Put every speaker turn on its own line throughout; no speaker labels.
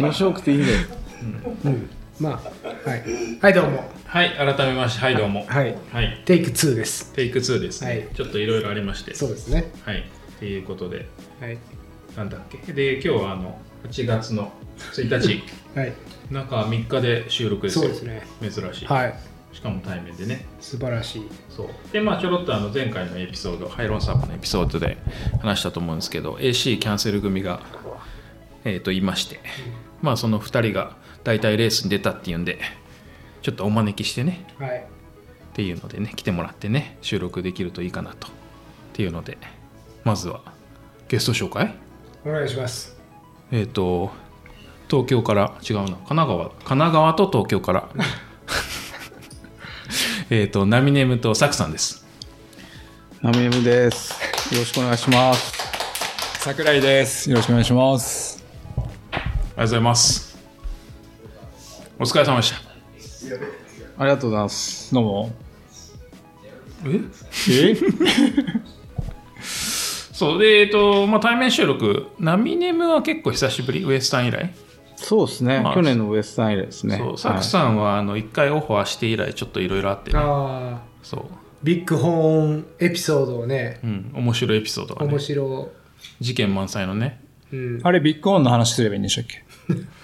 面白くていいんだよ。
うん。まあ、はい。はい、どうも。
はい、改めまして、はい、どうも。
はい。
はい、
テイク2です。
テイク2ですね。
はい
ちょっといろいろありまして。
そうですね。
はい、っていうことで、
はい。
なんだっけ。で、今日はあの、8月の1日、
はい。
中3日で収録ですよ。
そうですね。
珍しい。
はい。
しかも対面でね。
素晴らしい。
そう。で、まあ、ちょろっとあの前回のエピソード、ハイロンサーブのエピソードで話したと思うんですけど、AC キャンセル組が、えっ、と、いまして、まあ、その2人が大体レースに出たっていうんで、ちょっとお招きしてね、
はい。
っていうのでね来てもらってね収録できるといいかなとっていうのでまずはゲスト紹介？
お願いします。
えっ、と東京から違うな神奈川神奈川と東京から えっとナミネムとサクさんです
ナミネムです。よろしくお願いします。
桜井です。よろしくお願いします。
ありがとうございます。お疲れ様でした。
ありがとうございます。
どうも。
え？
え？
そうでえっ、と、まあ、対面収録。ナミネムは結構久しぶり？ウエスタン以来？
そうですね、
まあ
去年のウエスタン以来ですね。
そうサクさんはあの一回オファーして以来ちょっといろいろあってね。
ああ、
そう。
ビッグホーンエピソードをね、
うん、面白いエピソードがね。
面白。
事件満載のね
うん。
あれ、ビッグオンの話すればいいんでしたっけ？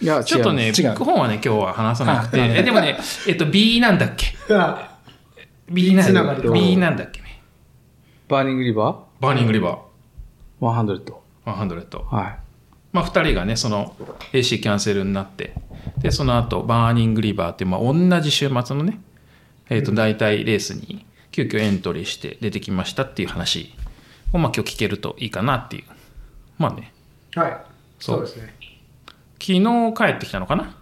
いや、
ちょっとね
違う。
ビッグホーンはね今日は話さなくて。
あ
えでもねえっと B なんだっけ？
あ
B なん
つながり
だ B なんだっけね？
バーニングリバ
バーニングリバ
ー。100。
ー100
はい。
まあ2人がねその AC キャンセルになってでその後バーニングリバーっていう、まあ、同じ週末のねえっ、と大体レースに急遽エントリーして出てきましたっていう話をまあ今日聞けるといいかなっていう。まあね
はい。
そう。
ですね。
昨日帰ってきたのかな？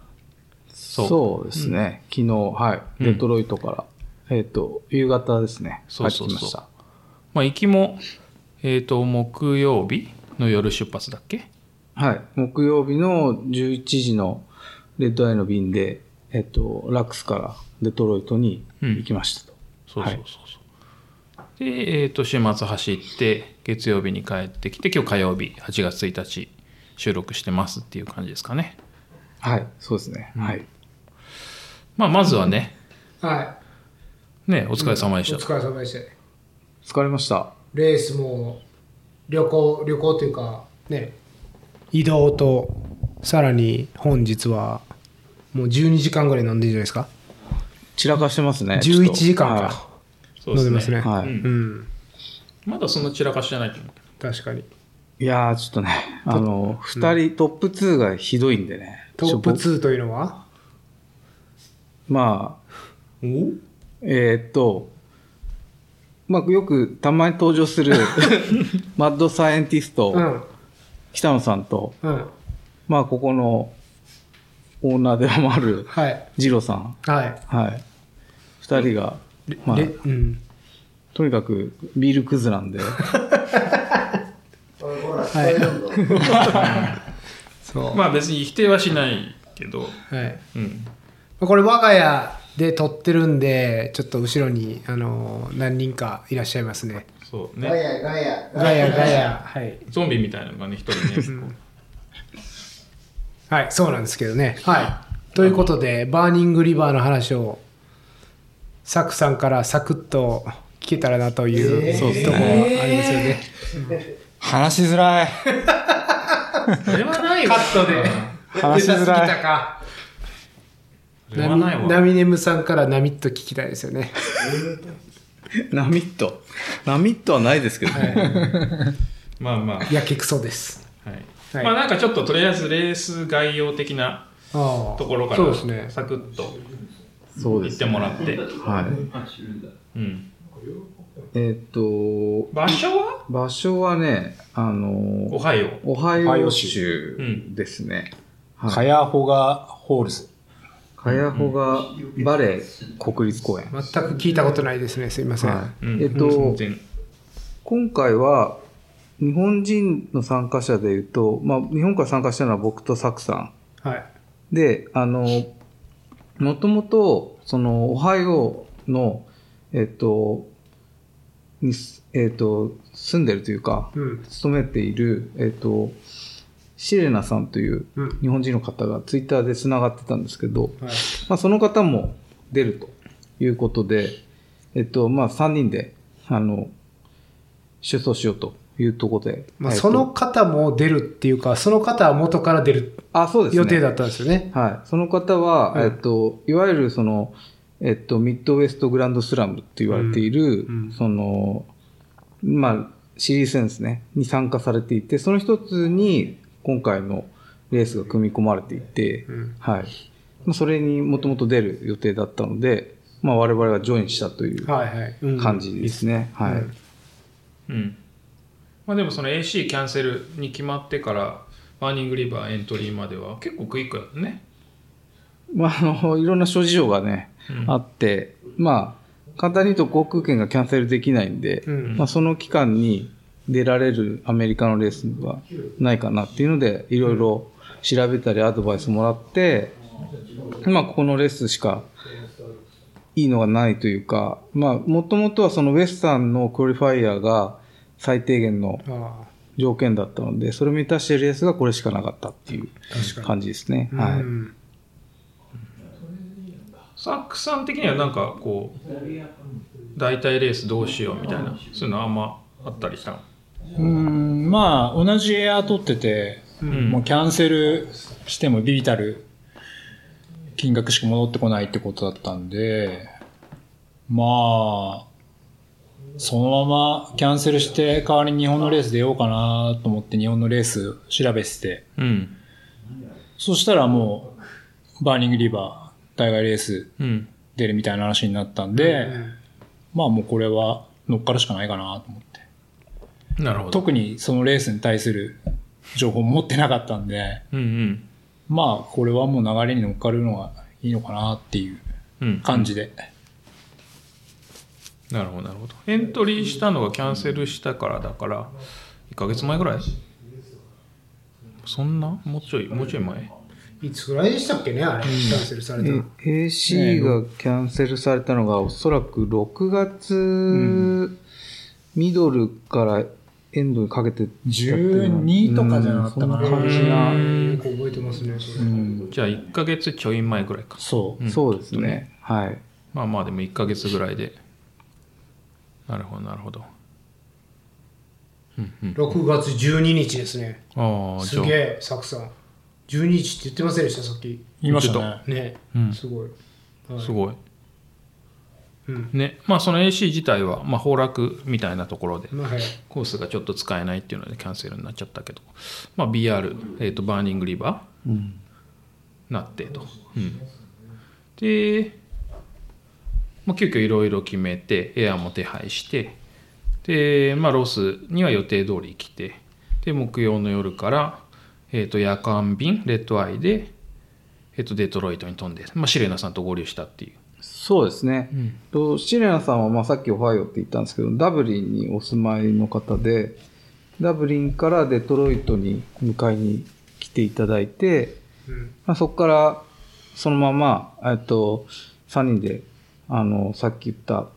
そう。
そうですね、昨日、はい、デトロイトから、えっ、と、夕方ですね、帰
そうそうそう。
ってきました。
まあ行きもえっ、と木曜日の夜出発だっけ？
はい、木曜日の11時のレッドアイの便で、えっ、と、ラックスからデトロイトに行きましたと。
そうそうそうそう。で、えっ、と、週末走って、月曜日に帰ってきて、今日火曜日、8月1日、収録してますっていう感じですかね。
はい、そうですね。はい。
まあ、まずはね、
は
ね、お疲れ様で
い。
した。
お疲れ様でした。
疲れました。
レースも旅行、旅行というか、ね、移動と、さらに本日は、もう12時間ぐらい飲んでるんじゃないですか。
散らかしてますね。
11時間
は
か。
そう
飲んでますね。
はい
うん
うん。
まだその散らかしじゃないと思うけ
確かに。
い。いやー、ちょっとね、あの、二人、トップ2がひどいんでね。
トップ
ちょ
2というのは？
まあ、えーっと、まあ、よくたまに登場する マッドサイエンティスト、
うん。
北野さんと、
うん。
まあ、ここのオーナーでもある
はい。
ジロさん、
はい。
はい。二人が、まあ
で、うん。
とにかくビールクズなんで、
はい。そう。
まあ別に否定はしないけど、
はい。
うん。
これ我が家で撮ってるんで、ちょっと後ろに、あの、何人かいらっしゃいますね。
そうね。
ガヤガヤ。はい。
ゾンビみたいなのがね、一人ね。
はい、そうなんですけどね。はい。ということで、バーニングリバーの話を、サクさんからサクッと聞けたらなという、ところがありますよね。
話しづらい。
それはない
カ
わ。
ットで。
話しづらい。
ナミネムさんからナミッと聞きたいですよね。
ナミット。ナミットはないですけどね。
まあまあ。
やけくそです。
はい。
はい
まあなんかちょっととりあえずレース概要的なところから
そうですね。
サクッと
そうです。
言ってもらって、
はい。
うん、
えーっと、
場所は？
場所はね、あの
オ、ハイオ
オハイオ
オハイオ
州
うん
ですね。
カヤホガホールズ。
カヤホガバレー国立公園。
全く聞いたことないですね。すいません。
はい
うん
えっと
全然
今回は、日本人の参加者でいうと、まあ、日本から参加したのは僕とサクさん。
はい。
で、あの、もともと、その、オハイオの、えっと、に、えっと、住んでるというか、
うん。
勤めている、えっと、シレナさんという
うん。
日本人の方がツイッターで繋がってたんですけど、
はい。
まあ、その方も出るということで、えっと、まあ、3人で、あの、出走しようというところで。
まあ、
えっと
その方も出るっていうか、その方は元から出る
あ、そうですね。
予定だったんですよね。
はい。その方は、
うん
えっと、いわゆるその、えっと、ミッドウェストグランドスラムって言われている、
うんうん
その、まあ、シリーズ戦ですね、に参加されていて、その一つに今回のレースが組み込まれていて、
うん
はい。まあ、それにもともと出る予定だったので、まあ、我々がジョインしたという
はいはい。うん
感じですね。はい。
うん
うんまあ、でもその AC キャンセルに決まってからバーニングリバーエントリーまでは結構クイックだね。
まあ、あの、いろんな諸事情がね、
うん。
あって、まあ、簡単に言うと航空券がキャンセルできないんで、
うん。
まあ、その期間に出られるアメリカのレースはないかなっていうので、いろいろ調べたりアドバイスもらって、まあ、ここのレースしかいいのがないというか、まあ、もともとはそのウエスタンのクオリファイアが最低限の
あ
条件だったので、それを満たしているレースがこれしかなかったっていう感じですね。
あ
はい。
うん
サックさん的にはなんかこう大体レースどうしようみたいなそういうのあんまあったりしたの？
うーん、まあ、同じエア取ってて、
ん。
もうキャンセルしてもビビたる金額しか戻ってこないってことだったんで、まあ、そのままキャンセルして代わりに日本のレース出ようかなと思って日本のレース調べてて、
うん。
そしたらもう、バーニングリバー、大概レース
うん。
出るみたいな話になったんで、まあもうこれは乗っかるしかないかなと思って。
なるほど。
特にそのレースに対する情報も持ってなかったんで、
うんうん。
まあこれはもう流れに乗っかるのがいいのかなっていう
うん。
感じで。
なるほどなるほど。エントリーしたのがキャンセルしたからだから1ヶ月前ぐらい？そんな？もうちょいもうちょい前？
いつぐらいでしたっけね、あれ、キャンセルされた
AC がキャンセルされたのがおそらく6月ミドルからエンドにかけてだったような。
12とかじゃなかったかな。
うん。そんな感じな、
よく覚えてますね、それ。
うん、
じゃあ1ヶ月ちょい前ぐらいか。
そう。
ん。
そうですね。はい。
まあまあでも1ヶ月ぐらいでなるほどなるほどうんうん
6月12日ですね。
ああ
すげえ、サクさん。12日って言ってませんでした、さっき。
言いましたね。
ね、
うん
すごい。はい
すごい
うん。
ねまあその AC 自体はまあ崩落みたいなところで。コースがちょっと使えないっていうのでキャンセルになっちゃったけど、まあ、BR、えー、とバーニングリバー
うん。
なってと、うん、で、まあ、急遽いろいろ決めてエアも手配してで、まあ、ロスには予定通り来てで木曜の夜から、えー、と夜間便 red-eye で、えー、とデトロイトに飛んで、まあ、シレナさんと合流したっていう、
そうですね。
うん
とシレナさんは、まあ、さっきオハイオって言ったんですけど、ダブリンにお住まいの方で、ダブリンからデトロイトに迎えに来ていただいて、
うん。
まあ、そこからそのまま、えっと、3人で、あの、さっき言った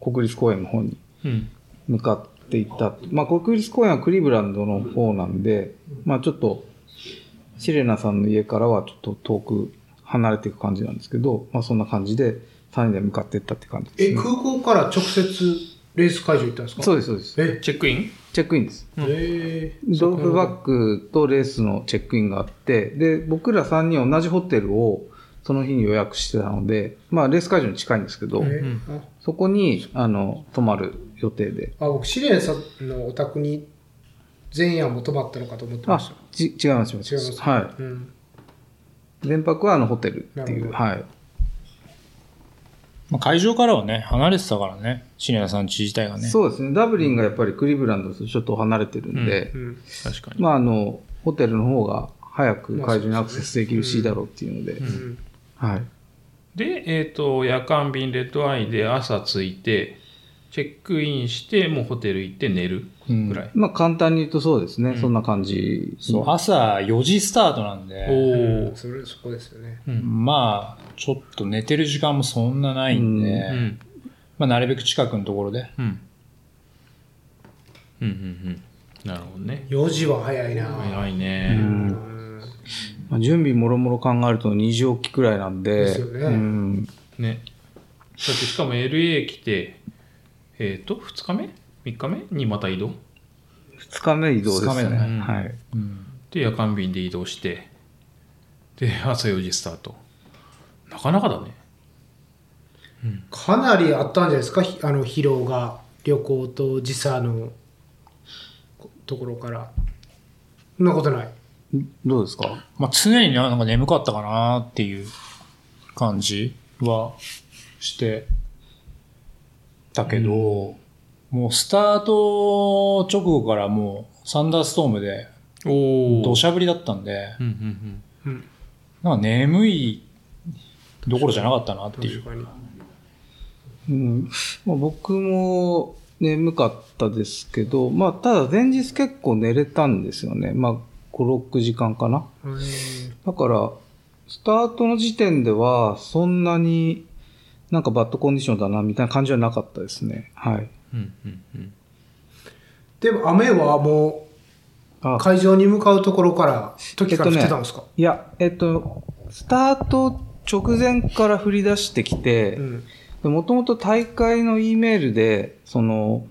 国立公園の方に
うん
向かっていった。まあ、国立公園はクリーブランドの方なんで、まあ、ちょっと、シレナさんの家からはちょっと遠く離れていく感じなんですけど、まあ、そんな感じで3人で向かっていったって感じです、
え、
ね。
空港から直接レース会場行ったんですか？
そうです、そうです。
え、
チェックイン？
チェックインです。
え
ドロップバックとレースのチェックインがあって、で、僕ら3人同じホテルをその日に予約してたので、まあレース会場に近いんですけど、
え
そこに、あの、泊まる予定で。
ああ、僕、シレンさんのお宅に前夜も泊まったのかと思ってま
あ
し、
ち、違います、違います。
た。違います。
は
うん。
い。連泊はあのホテルっていう。はい。
まあ、会場からはね、離れてたからね、シネナさん家自体がね。
そうですね。ダブリンがやっぱりクリーブランドとちょっと離れてるんで、
うん。
確かに、
まああの、ホテルの方が早く会場にアクセスできるしだろうっていうので、
うん。
はい。
で、えっ、と、夜間便レッドアイで朝着いて、チェックインして、もうホテル行って寝るぐらい。
まあ簡単に言うとそうですね。そんな感じ。
そう、朝4時スタートなんで、
おお、
それ、そこですよね。
まあ、ちょっと寝てる時間もそんなないんで、
うん。
まあ、なるべく近くのところで。
うん。うんうんうん。なるほどね。
4時は早いな。
早いうね。
んまあ、準備もろもろ考えると2時起きくらいなんで。
ですよね
うん。
ね。だってしかも LA 来て、えっ、と、2日目 ?3 日目？にまた移動
？2日目移動ですね。
二日目だ
ね
はい。
うん。
で、夜間便で移動して、で、朝4時スタート。なかなかだね。
かなりあったんじゃないですか、ひあの疲労が、旅行と時差のところから。そんなことない。
どうですか？
まあ、常になんか眠かったかなっていう感じはしてたけど、もうスタート直後からもうサンダーストームで
お
土砂降りだったんで、
うんうん
うん。
なんか眠いどころじゃなかったなっていう。
うんまあ、僕も眠かったですけど、まあ、ただ前日結構寝れたんですよね。まあ、5、6時間かな。
うん
だから、スタートの時点では、そんなになんかバッドコンディションだな、みたいな感じはなかったですね。はい。
うんうんうん
でも雨はも
あ
う会場に向かうところから、時から降ってたんですか、
いや、えっと、スタート直前から降り出してきて、
うん。
もともと大会の E メールで、その、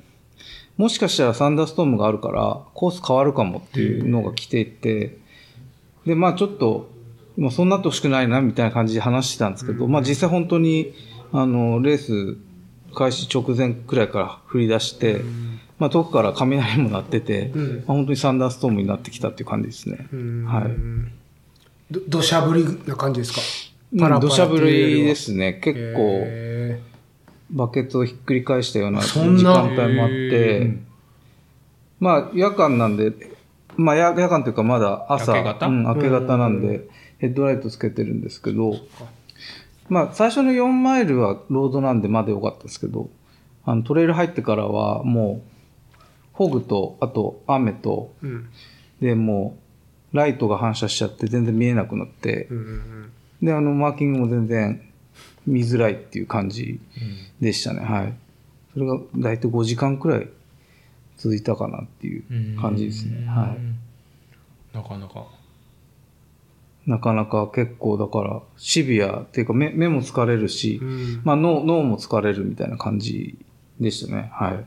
もしかしたらサンダーストームがあるから、コース変わるかもっていうのが来ていて、で、まあちょっと、まあそうなってほしくないな、みたいな感じで話してたんですけど、まあ実際本当に、あの、レース開始直前くらいから降り出して、まあ遠くから雷も鳴ってて、
うん。
まあ本当にサンダーストームになってきたっていう感じですね。
うん。
はい。
ど土砂降りな感じですか？
うん
パラパラ
土砂降
り
ですね。結構、
へ
バケツをひっくり返したような時間帯もあって、まあ夜間なんで、まあ夜夜間というかまだ朝、
明け方？
うん、明け方なん
う
で、ヘッドライトつけてるんですけど、まあ最初の4マイルはロードなんでまだ良かったですけど、あのトレイル入ってからはもう、フォグと、あと雨と、
ーうん。
でもう、ライトが反射しちゃって全然見えなくなって
う、んうん。
で、あの、マーキングも全然見づらいっていう感じでしたね。はい。それが大体5時間くらい続いたかなっていう
うん
感じですね。はい。
なかなか。
なかなか結構だからシビアっていうか目目も疲れるし、
うん
まあ脳脳も疲れるみたいな感じでしたね。はい。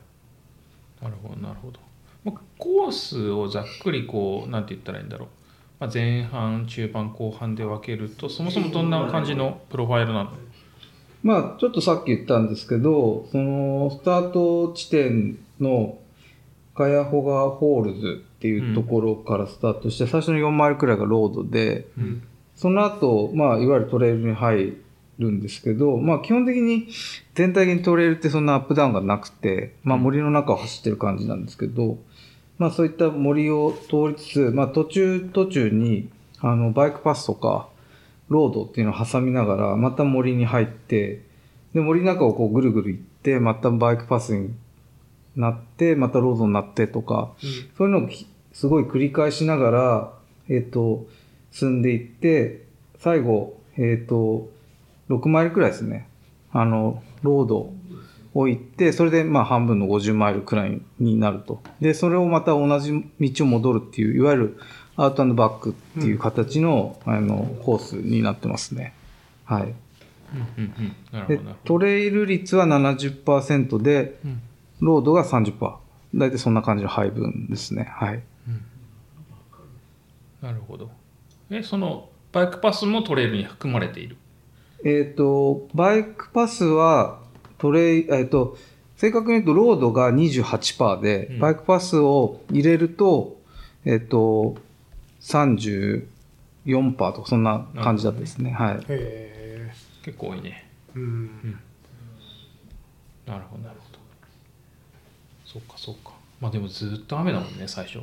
なるほど、なるほど。まあコースをざっくりこう、なんて言ったらいいんだろう。まあ、前半、中盤、後半で分けると、そもそもどんな感じのプロファイルなの？
まあ、ちょっとさっき言ったんですけど、その、スタート地点のカヤホガホールズっていうところからスタートして、最初の4マイルくらいがロードで、
うん。
その後、まあ、いわゆるトレイルに入るんですけど、まあ、基本的に全体的にトレイルってそんなアップダウンがなくて、まあ、森の中を走ってる感じなんですけど、まあ、そういった森を通りつつ、まあ、途中途中に、あの、バイクパスとか、ロードっていうのを挟みながら、また森に入って、で、森の中をこうぐるぐる行って、またバイクパスになって、またロードになってとか、そういうのをきすごい繰り返しながら、えっ、と、進んでいって、最後、えっ、と、6マイルくらいですね。あの、ロードを行って、それでまあ半分の50マイルくらいになると。で、それをまた同じ道を戻るっていう、いわゆるアウトバックっていう形の、あの、コースになってますね。はい。
うんうんうん。なるほ
でトレイル率は70%で、
ど。うん
ロードが30%。大体そんな感じの配分ですね。はい。
なるほど。え、その、バイクパスもトレイルに含まれている？
えっ、と、バイクパスは、トレイ、えっ、と、正確に言うと、ロードが28%で、
うん
バイクパスを入れると、えっ、と、34%とか、そんな感じだったですね。はい。
へ
結構多いね。
ーうん
なるほど、なるほど。そっか、そっか。まあでもずっと雨だもんね、最初。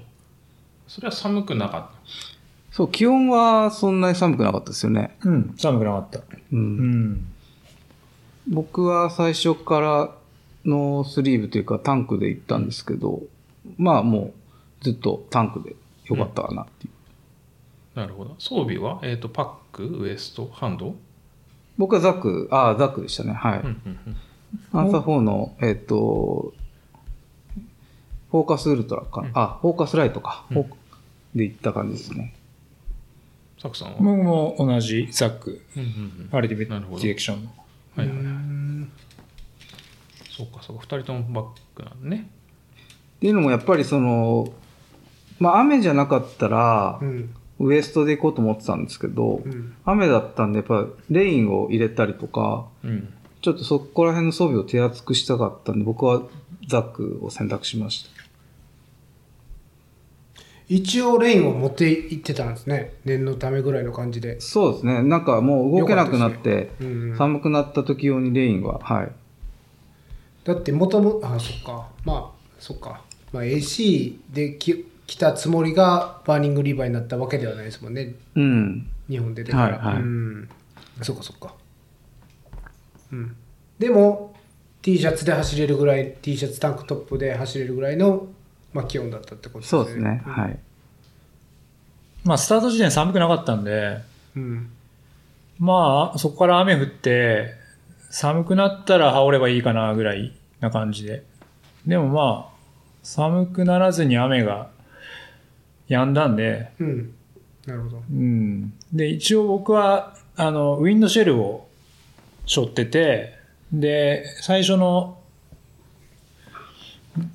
それは寒くなかった。
そう、気温はそんなに寒くなかったですよね。
うん、寒くなかった。
う。
うんん。
僕は最初からのスリーブというかタンクで行ったんですけど、まあもうずっとタンクでよかったかなっていう。
なるほど。装備は、えっ、と、パック、ウエスト、ハンド？
僕はザック、ああ、ザックでしたね。はい。
うんうんうん。
アンサー4の、えっ、と、フォーカスウルトラかな？あ、フォーカスライトか。フォーカで行った感じですね。
サクさんは、
僕も同じザック、
うんうん
アルティメットディレクションの。
うんはいはいはいそうかそうか二人ともバックなんだね
っていうのもやっぱりその、まあ雨じゃなかったら
う、ん
ウエストで行こうと思ってたんですけど、
うん。
雨だったんでやっぱレインを入れたりとか、
うん。
ちょっとそこら辺の装備を手厚くしたかったんで、僕はザックを選択しました。
一応レインを持って行ってたんですね。念のためぐらいの感じで、
そうですね。なんかもう動けなくなって、
うんうん。
寒くなった時用にレインは、はい。
だってもともあそっか。まあそっか、まあ、AC でき来たつもりがバーニングリバーになったわけではないですもんね。
うん。
日本出てから、
はいはい。
うん。そっかそっか。うん。でも T シャツで走れるぐらい T シャツタンクトップで走れるぐらいの、まあ、気温だったってことですね。
そうですね。はい。
まあ、スタート時点寒くなかったんで、
うん。
まあ、そこから雨降って、寒くなったら羽織ればいいかなぐらいな感じで。でもまあ、寒くならずに雨が止んだんで、
うん。なるほど。
うん。で、一応僕は、あの、ウィンドシェルを背負ってて、で、最初の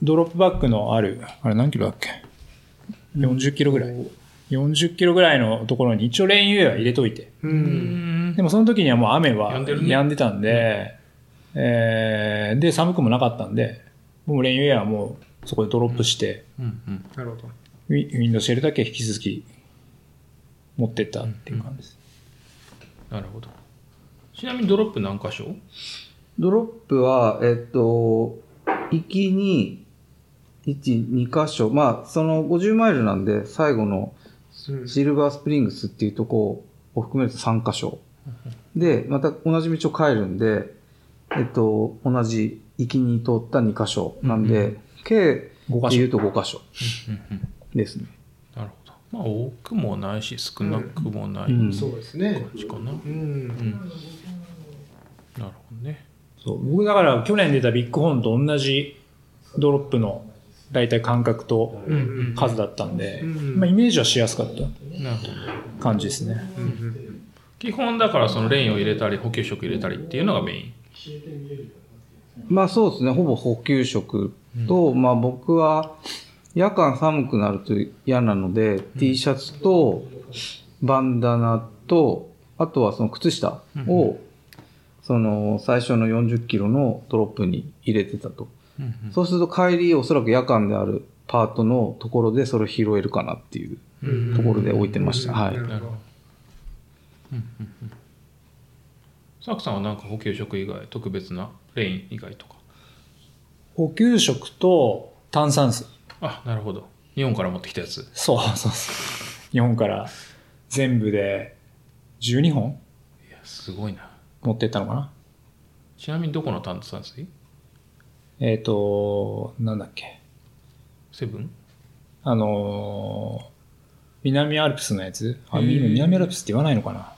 ドロップバックのある、あれ何キロだっけ ?40 キロぐらい。40キロぐらいのところに一応レインウェア入れといて。
うん。
でもその時にはもう雨は
止んでるね。
止んでたんで、えーで、寒くもなかったんで、僕もレインウェアはもうそこでドロップして、
うんうん。
なるほど
ウィ、ウィンドシェルだけ引き続き持ってったっていう感じです。
なるほどちなみにドロップ何箇所？
ドロップは、えっと、行きに、1、2箇所。まあ、その50マイルなんで、最後の
うん
シルバースプリングスっていうとこを含めると3箇所。で、また同じ道を帰るんで、えっと、同じ行きに通った2箇所なんで、計
5箇所。
で言うと5箇所
うんうん
ですね。
なるほど。まあ多くもないし少なくもない
うん。
感
そうですね。
じかな、
う
うん。んなるほどね。
そう。僕だから去年出たビッグホーンと同じドロップの大体間隔と
うんうん
数だったんで、
うん。
まあ、イメージはしやすかった
なるほど。
感じですね。
うんうん。
基本だからそのレインを入れたり補給食入れたりっていうのがメイン。
まあそうですね、ほぼ補給食と、まあ僕は夜間寒くなると嫌なので、T シャツとバンダナと、あとはその靴下を、その最初の40キロのドロップに入れてたと。そうすると帰りおそらく夜間であるパートのところでそれを拾えるかなっていう
うん
ところで置いてました。はい
な。るほど
サクさんはなんか補給食以外特別なレイン以外とか
補給食と炭酸水。
あなるほど。日本から持ってきたやつ。
そうそうそう。日本から全部で12本。
いやすごいな。
持ってったのかな。
ちなみにどこの炭酸水
えっ、と、なんだっけ。
セブン？
あのー南アルプスのやつ？あ、南アルプスって言わないのかな。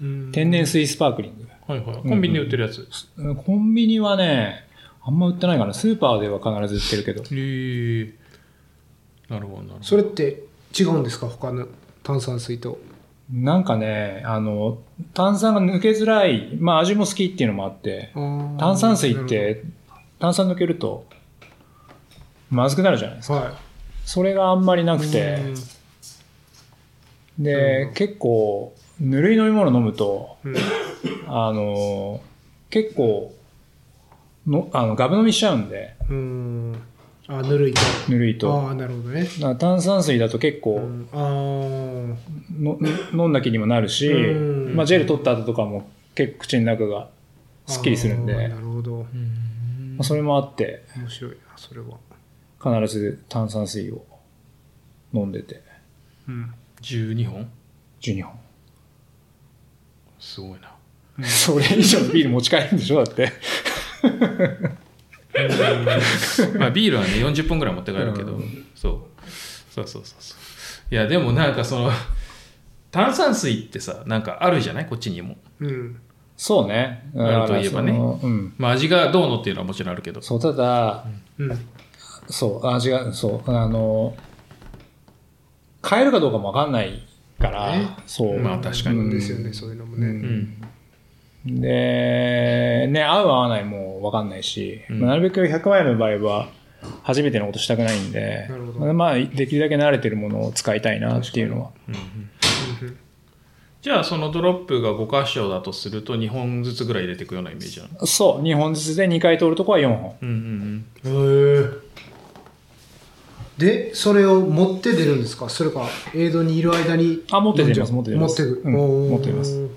うん。
天然水スパークリング。
はいはい。コンビニで売ってるやつ、
うん。コンビニはね、あんま売ってないかな。スーパーでは必ず売ってるけど。
へえ。なるほどなるほど。
それって違うんですか？他の炭酸水と。
なんかね、あの、炭酸が抜けづらい、まあ味も好きっていうのもあって、炭酸水って炭酸抜けるとまずくなるじゃないですか。
は
それがあんまりないく
うん。
て、で、結構、ぬるい飲み物飲むと、
うん。
あの、結構、のあのガブ飲みしちゃうんで、
うん。あぬるいと。
ぬるいと。
ああなるほどね。
炭酸水だと結構、
うん。あー。
の飲んだ気にもなるし、
うん。
まあ、ジェル取った後とかも結構口の中がすっきりするんで、
なるほど。
まあ、それもあって。
面白いなそれは。
必ず炭酸水を飲んでて。
うん。
12本
？12本。
すごいな。
それ以上のビール持ち帰るんでしょだって
まあビールはね40本ぐらい持って帰るけど、
うん。
そう。そうそうそうそう。いやでもなんかその炭酸水ってさなんかあるじゃない？こっちにも。
うん。
そうね。
あるといえばね。
うん。
まあ味がどうのっていうのはもちろんあるけど。
そうただ
うん。
そう、あ、違う、そう、あの、買えるかどうかもわかんないから
ね、
そう。
まあ確かに。
そうですよね、そういうのもね。
うん。
で、ね、合う合わないもわかんないし、
うん。
まあなるべく100万円の場合は、初めてのことしたくないんで
なるほど、
まあ、できるだけ慣れてるものを使いたいなっていうのは。
じゃあそのドロップが5箇所だとすると2本ずつぐらい入れていくようなイメージなの？
そう、2本ずつで2回通るとこは4本。
うんうん
へえ。でそれを持って出るんですか？それかエイドにいる間に
あ持って出ます持って出ます。
持ってく、
うん持って出ます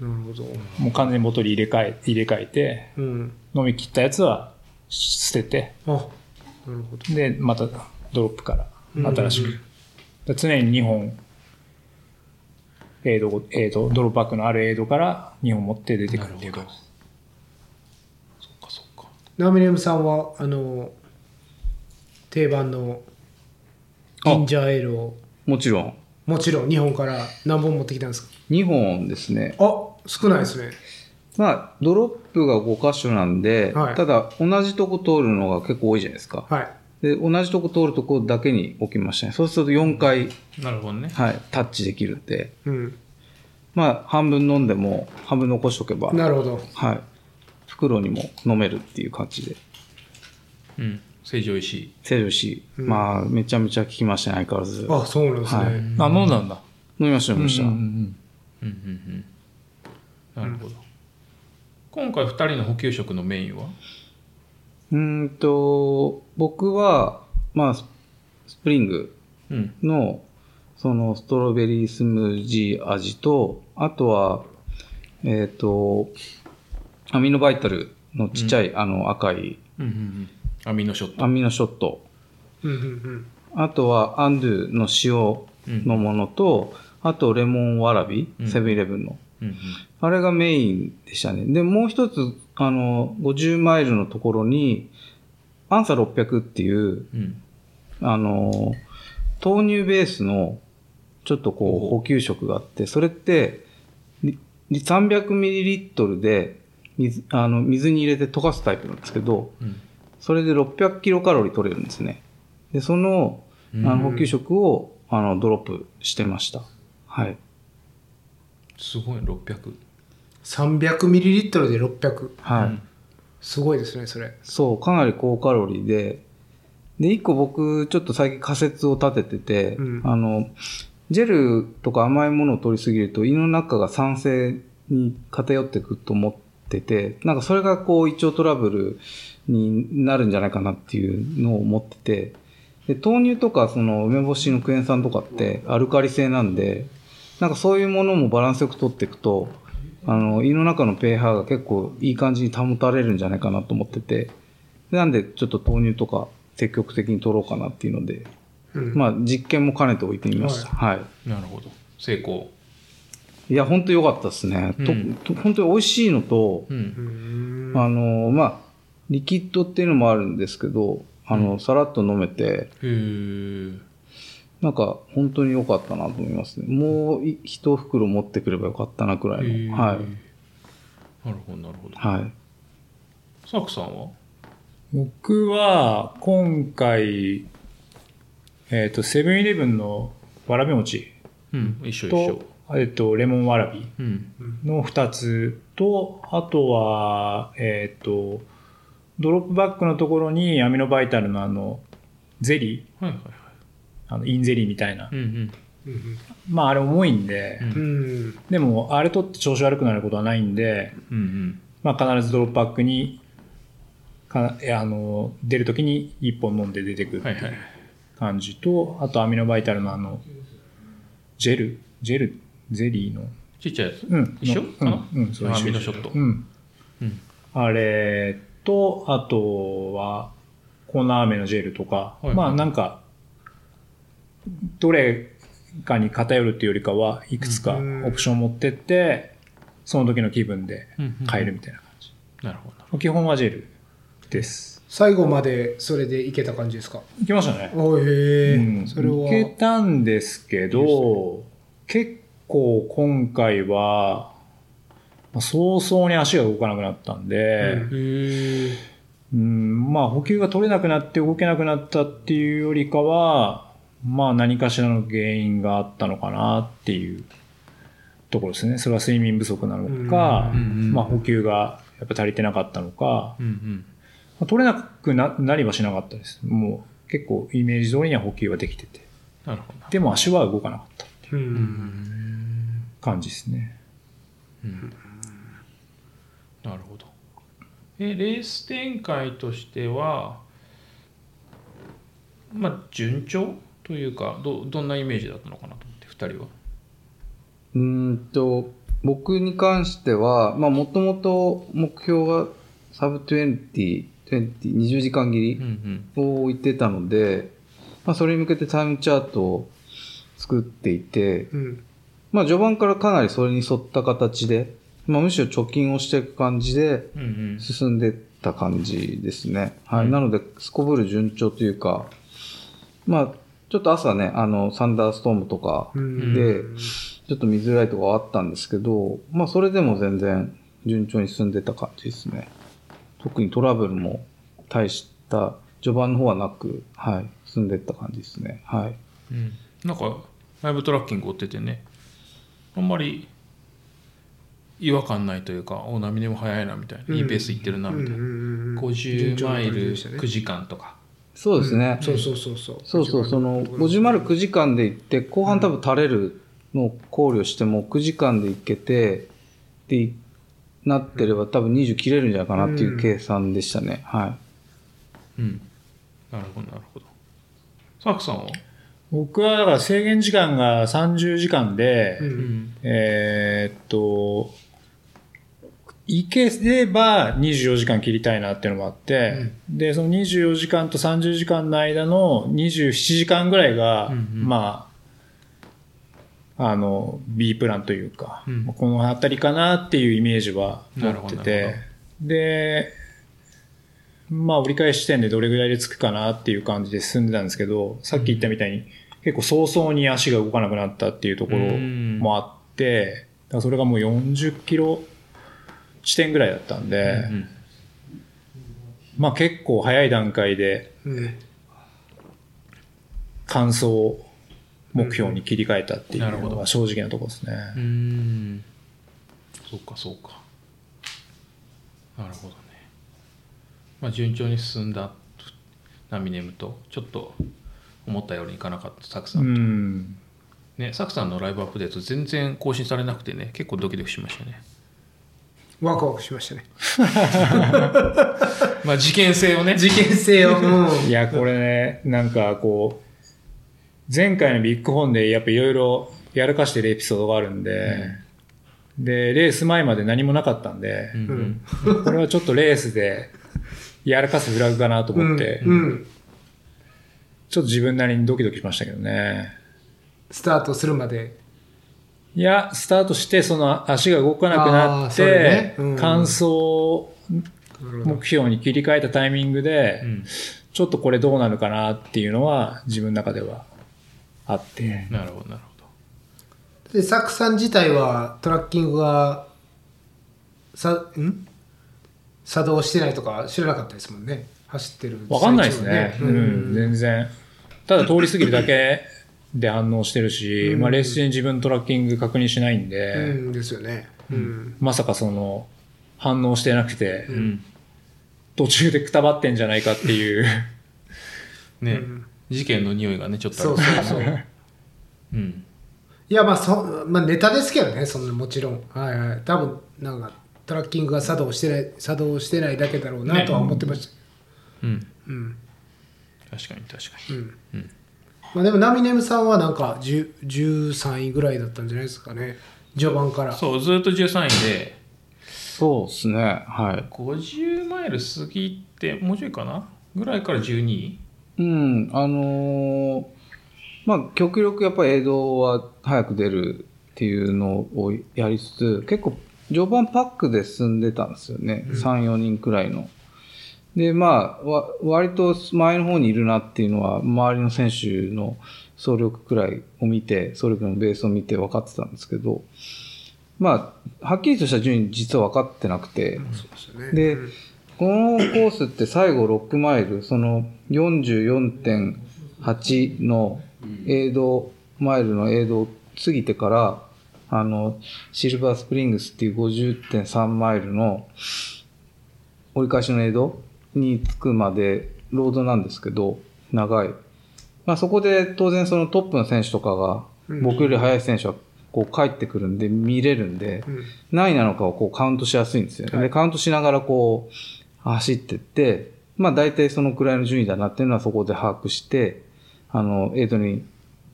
なるほど、
もう完全にボトル入れ替え、入れ替えて、
うん、
飲み切ったやつは捨てて、
あなるほど。
で、またドロップから新しく。
うん。
だから常に2本、エイド、エイド、ドロップバッグのあるエイドから2本持って出てくるっていうか。
そっかそっか
ナミネムさんはあの定番の
あ
ジンジャーエールを。
もちろん。
もちろん日本から何本持ってきたんですか？
2本ですね。
あ少ないですね。
まあ、ドロップが5箇所なんで、
はい。
ただ同じとこ通るのが結構多いじゃないですか。
はい。
で、同じとこ通るとこだけに置きましたね。そうすると4回、
なるほどね。
はい、タッチできるんで、
うん。
まあ、半分飲んでも、半分残しとけば、
なるほど。
はい、袋にも飲めるっていう感じで。
うん。成城石井。
清涼し、
うん。
まあ、めちゃめちゃ効きましたね、相変わらず。
あそうなんですね、
はい。
あ、飲んだんだ。
飲みました、飲みました。
うんうん
うんうんうんなるほど。今回2人の補給食のメインは？
うーんと、僕は、まあ、ススプリング
うん。
の、そのストロベリースムージー味と、あとは、えっ、と、アミノバイタルのちっちゃい、あの赤い
うんうんうん。アミノショット。
アミノショット。
うんうんうん。
あとはアンドゥの塩のものと、あとレモンわらび
うん、
セブンイレブンの。
うんうん
あれがメインでしたね。で、もう一つ、あの、50マイルのところに、アンサ600っていう、
うん
あの、豆乳ベースの、ちょっとこう、補給食があって、それって、り 300ml で水、あの、水に入れて溶かすタイプなんですけど、
うん
それで600キロカロリー取れるんですね。で、その、あの補給食を、あの、ドロップしてました。はい。
すごい600
300ml で600
はい。
うん。
すごいですねそれ。
そう、かなり高カロリーで、で、一個僕、ちょっと最近仮説を立ててて、
うん。
あの、ジェルとか甘いものを取りすぎると胃の中が酸性に偏ってくると思ってて、なんかそれがこう胃腸トラブルになるんじゃないかなっていうのを思ってて、で、豆乳とかその梅干しのクエン酸とかってアルカリ性なんで、なんかそういうものもバランスよく取っていくと、あの、胃の中の pH が結構いい感じに保たれるんじゃないかなと思ってて、なんでちょっと豆乳とか積極的に取ろうかなっていうので、
うん。
まあ実験も兼ねておいてみました。はい。
なるほど。成功。
いや、本当良かったですね。
うん。
とと本当に美味しいのと
う、
うん。ん
あの、まあ、リキッドっていうのもあるんですけど、あの、さらっと飲めて、なんか本当に良かったなと思いますね。もうい一袋持ってくればよかったなくらいの。はい。
なるほどなるほど
はい。
サクさんは？
僕は、今回、えっ、と、セブンイレブンのわらび餅
うん一緒一緒
と、えっ、と、レモンわらび
うん
の2つと、あとは、えっ、と、ドロップバッグのところにアミノバイタルのあの、ゼリー、
はいはいはい
あの、インゼリーみたいな。
うんうん。
まあ、あれ重いんで、
うん。
うん
でも、あれとって調子悪くなることはないんで、
うんうん。
まあ、必ずドロップバッグに、かあの、出るときに1本飲んで出てくるって
はいはい。いう
感じと、あとアミノバイタルのあの、ジェル、ジェル、ゼリーの、
ちっちゃいやつ？
うん、
一緒？
の
かな？
うん、うん、そう
ア
一緒
ミノショット。
うん。
うん。
あれと、あとは、粉飴のジェルとか、
はい。
まあなんか、どれかに偏るっていうよりかは、いくつかオプションを持ってって、その時の気分で変えるみたいな感じ。
なるほど。
基本はジェルです。
最後までそれでいけた感じですか？
いきましたね。
おいへえ、
うん。
それは。い
けたんですけど、結構今回は、まあ早々に足が動かなくなったんで、うん、まあ補給が取れなくなって動けなくなったっていうよりかは、まあ何かしらの原因があったのかなっていうところですね。それは睡眠不足なのか、
うんうん
まあ補給がやっぱ足りてなかったのか、
うんうん。
まあ取れなくななりはしなかったです。もう結構イメージ通りには補給はできてて。でも足は動かなかったっていう
うん
感じですね。
なるほど。え、レース展開としては、まあ、順調というか、どどんなイメージだったのかなと思って、2人は。
うーんと、僕に関しては、まあ、もともと目標がサブ20、20、20時間切
うん
りを置いてたので、まあ、それに向けてタイムチャートを作っていて、
うん
まあ、序盤からかなりそれに沿った形で、まあ、むしろ貯金をしていく感じで。進んでった感じですね。はい。
うん
なので、すこぶる順調というか、まあ、ちょっと朝ね、あの、サンダーストームとか
うん
で、ちょっと見づらいとこはあったんですけど、まあ、それでも全然順調に進んでた感じですね。特にトラブルも大した序盤の方はなく、はい、進んでった感じですね。はい。
うん、なんかライブトラッキング追っててねあんまり違和感ないというかお波でも速いなみたいな、いいペースいってるなみたいな、50マイル9時間とか、
そうですね。
そうそうそうそう。
そうそう、その、50マイル9時間で行って、後半多分垂れるのを考慮しても、9時間で行けて、で、なってれば多分20切れるんじゃないかなっていう計算でしたね。は
うん、なるほどなるほど。サクさんは、
僕はだから制限時間が30時間で、
うん
うん。
えーっと、行ければ24時間切りたいなっていうのもあって、で、その24時間と30時間の間の27時間ぐらいが、
うんうん。
まあ、あの、B プランというか、
うん。
この辺りかなっていうイメージは持ってて、で、まあ折り返し地点でどれぐらいで着くかなっていう感じで進んでたんですけど、さっき言ったみたいに結構早々に足が動かなくなったっていうところ
うん
もあって、だからそれがもう40キロ地点ぐらいだったんで、
うん
まあ結構早い段階で
うん
完走目標に切り替えたっていうのが正直なところですね。
うーん。そうかそうか。なるほどね。まあ順調に進んだナミネムとちょっと思ったようにいかなかったサクさん
う
と、
ん。
ねサクさんのライブアップデート全然更新されなくてね結構ドキドキしましたね
ワクワクしましたね。
まあ事件性をね。
事件性をうん。
いや、これね、なんかこう、前回のビッグホーンでやっぱいろいろやらかしてるエピソードがあるんで、で、レース前まで何もなかったんで
う、んうん。
これはちょっとレースでやらかすフラグかなと思って、
うんうん。
ちょっと自分なりにドキドキしましたけどね。
スタートするまで
いや、スタートして、その足が動かなくなっ
あーそれね。
て、
うん
完走
なるほど
目標に切り替えたタイミングで、
うん。
ちょっとこれどうなるかなっていうのは自分の中ではあって、
なるほどなるほど。
でサクさん自体はトラッキングがさん？作動してないとか知らなかったですもんね。走ってる
わかんないですね。
最中は
うん、全然。ただ通り過ぎるだけで反応してるし、
うん。
まあレース中に自分トラッキング確認しないんで、
うんですよね。うん。
まさかその反応してなくて、
うん。
途中でくたばってんじゃないかっていう。
ね、
うん。
事件の匂いがねちょっとある。
そうそうそう。
うん。
いやまあそ、まあ、ネタですけどねそんなもちろん。はいはい。多分なんかトラッキングが作動してない作動してないだけだろうなとは思ってました、
うん。
うん。
確かに確かに。
うん
うん
まあ、でもナミネムさんはなんか10 13位ぐらいだったんじゃないですかね序盤から
そうずっと13位で
そうですね。はい。
50マイル過ぎてもうちょいかな？ぐらいから12位？
うん、あのーまあ、極力やっぱり映像は早く出るっていうのをやりつつ、結構序盤パックで進んでたんですよね。3、4人くらいの。で、まあ、わ割と前の方にいるなっていうのは、周りの選手の総力くらいを見て、総力のベースを見て分かってたんですけど、まあ、はっきりとした順位実は分かってなくて、
で
このコースって最後6マイル、その44.8のエイド、マイルのエイドを過ぎてから、あの、シルバースプリングスっていう50.3マイルの折り返しのエイドに着くまでロードなんですけど、長い。まあそこで当然そのトップの選手とかが、僕より速い選手はこう帰ってくるんで見れるんで、
うん
何位なのかをこうカウントしやすいんですよね。で、カウントしながらこう走ってって、まあ大体そのくらいの順位だなっていうのはそこで把握して、あの、エイドに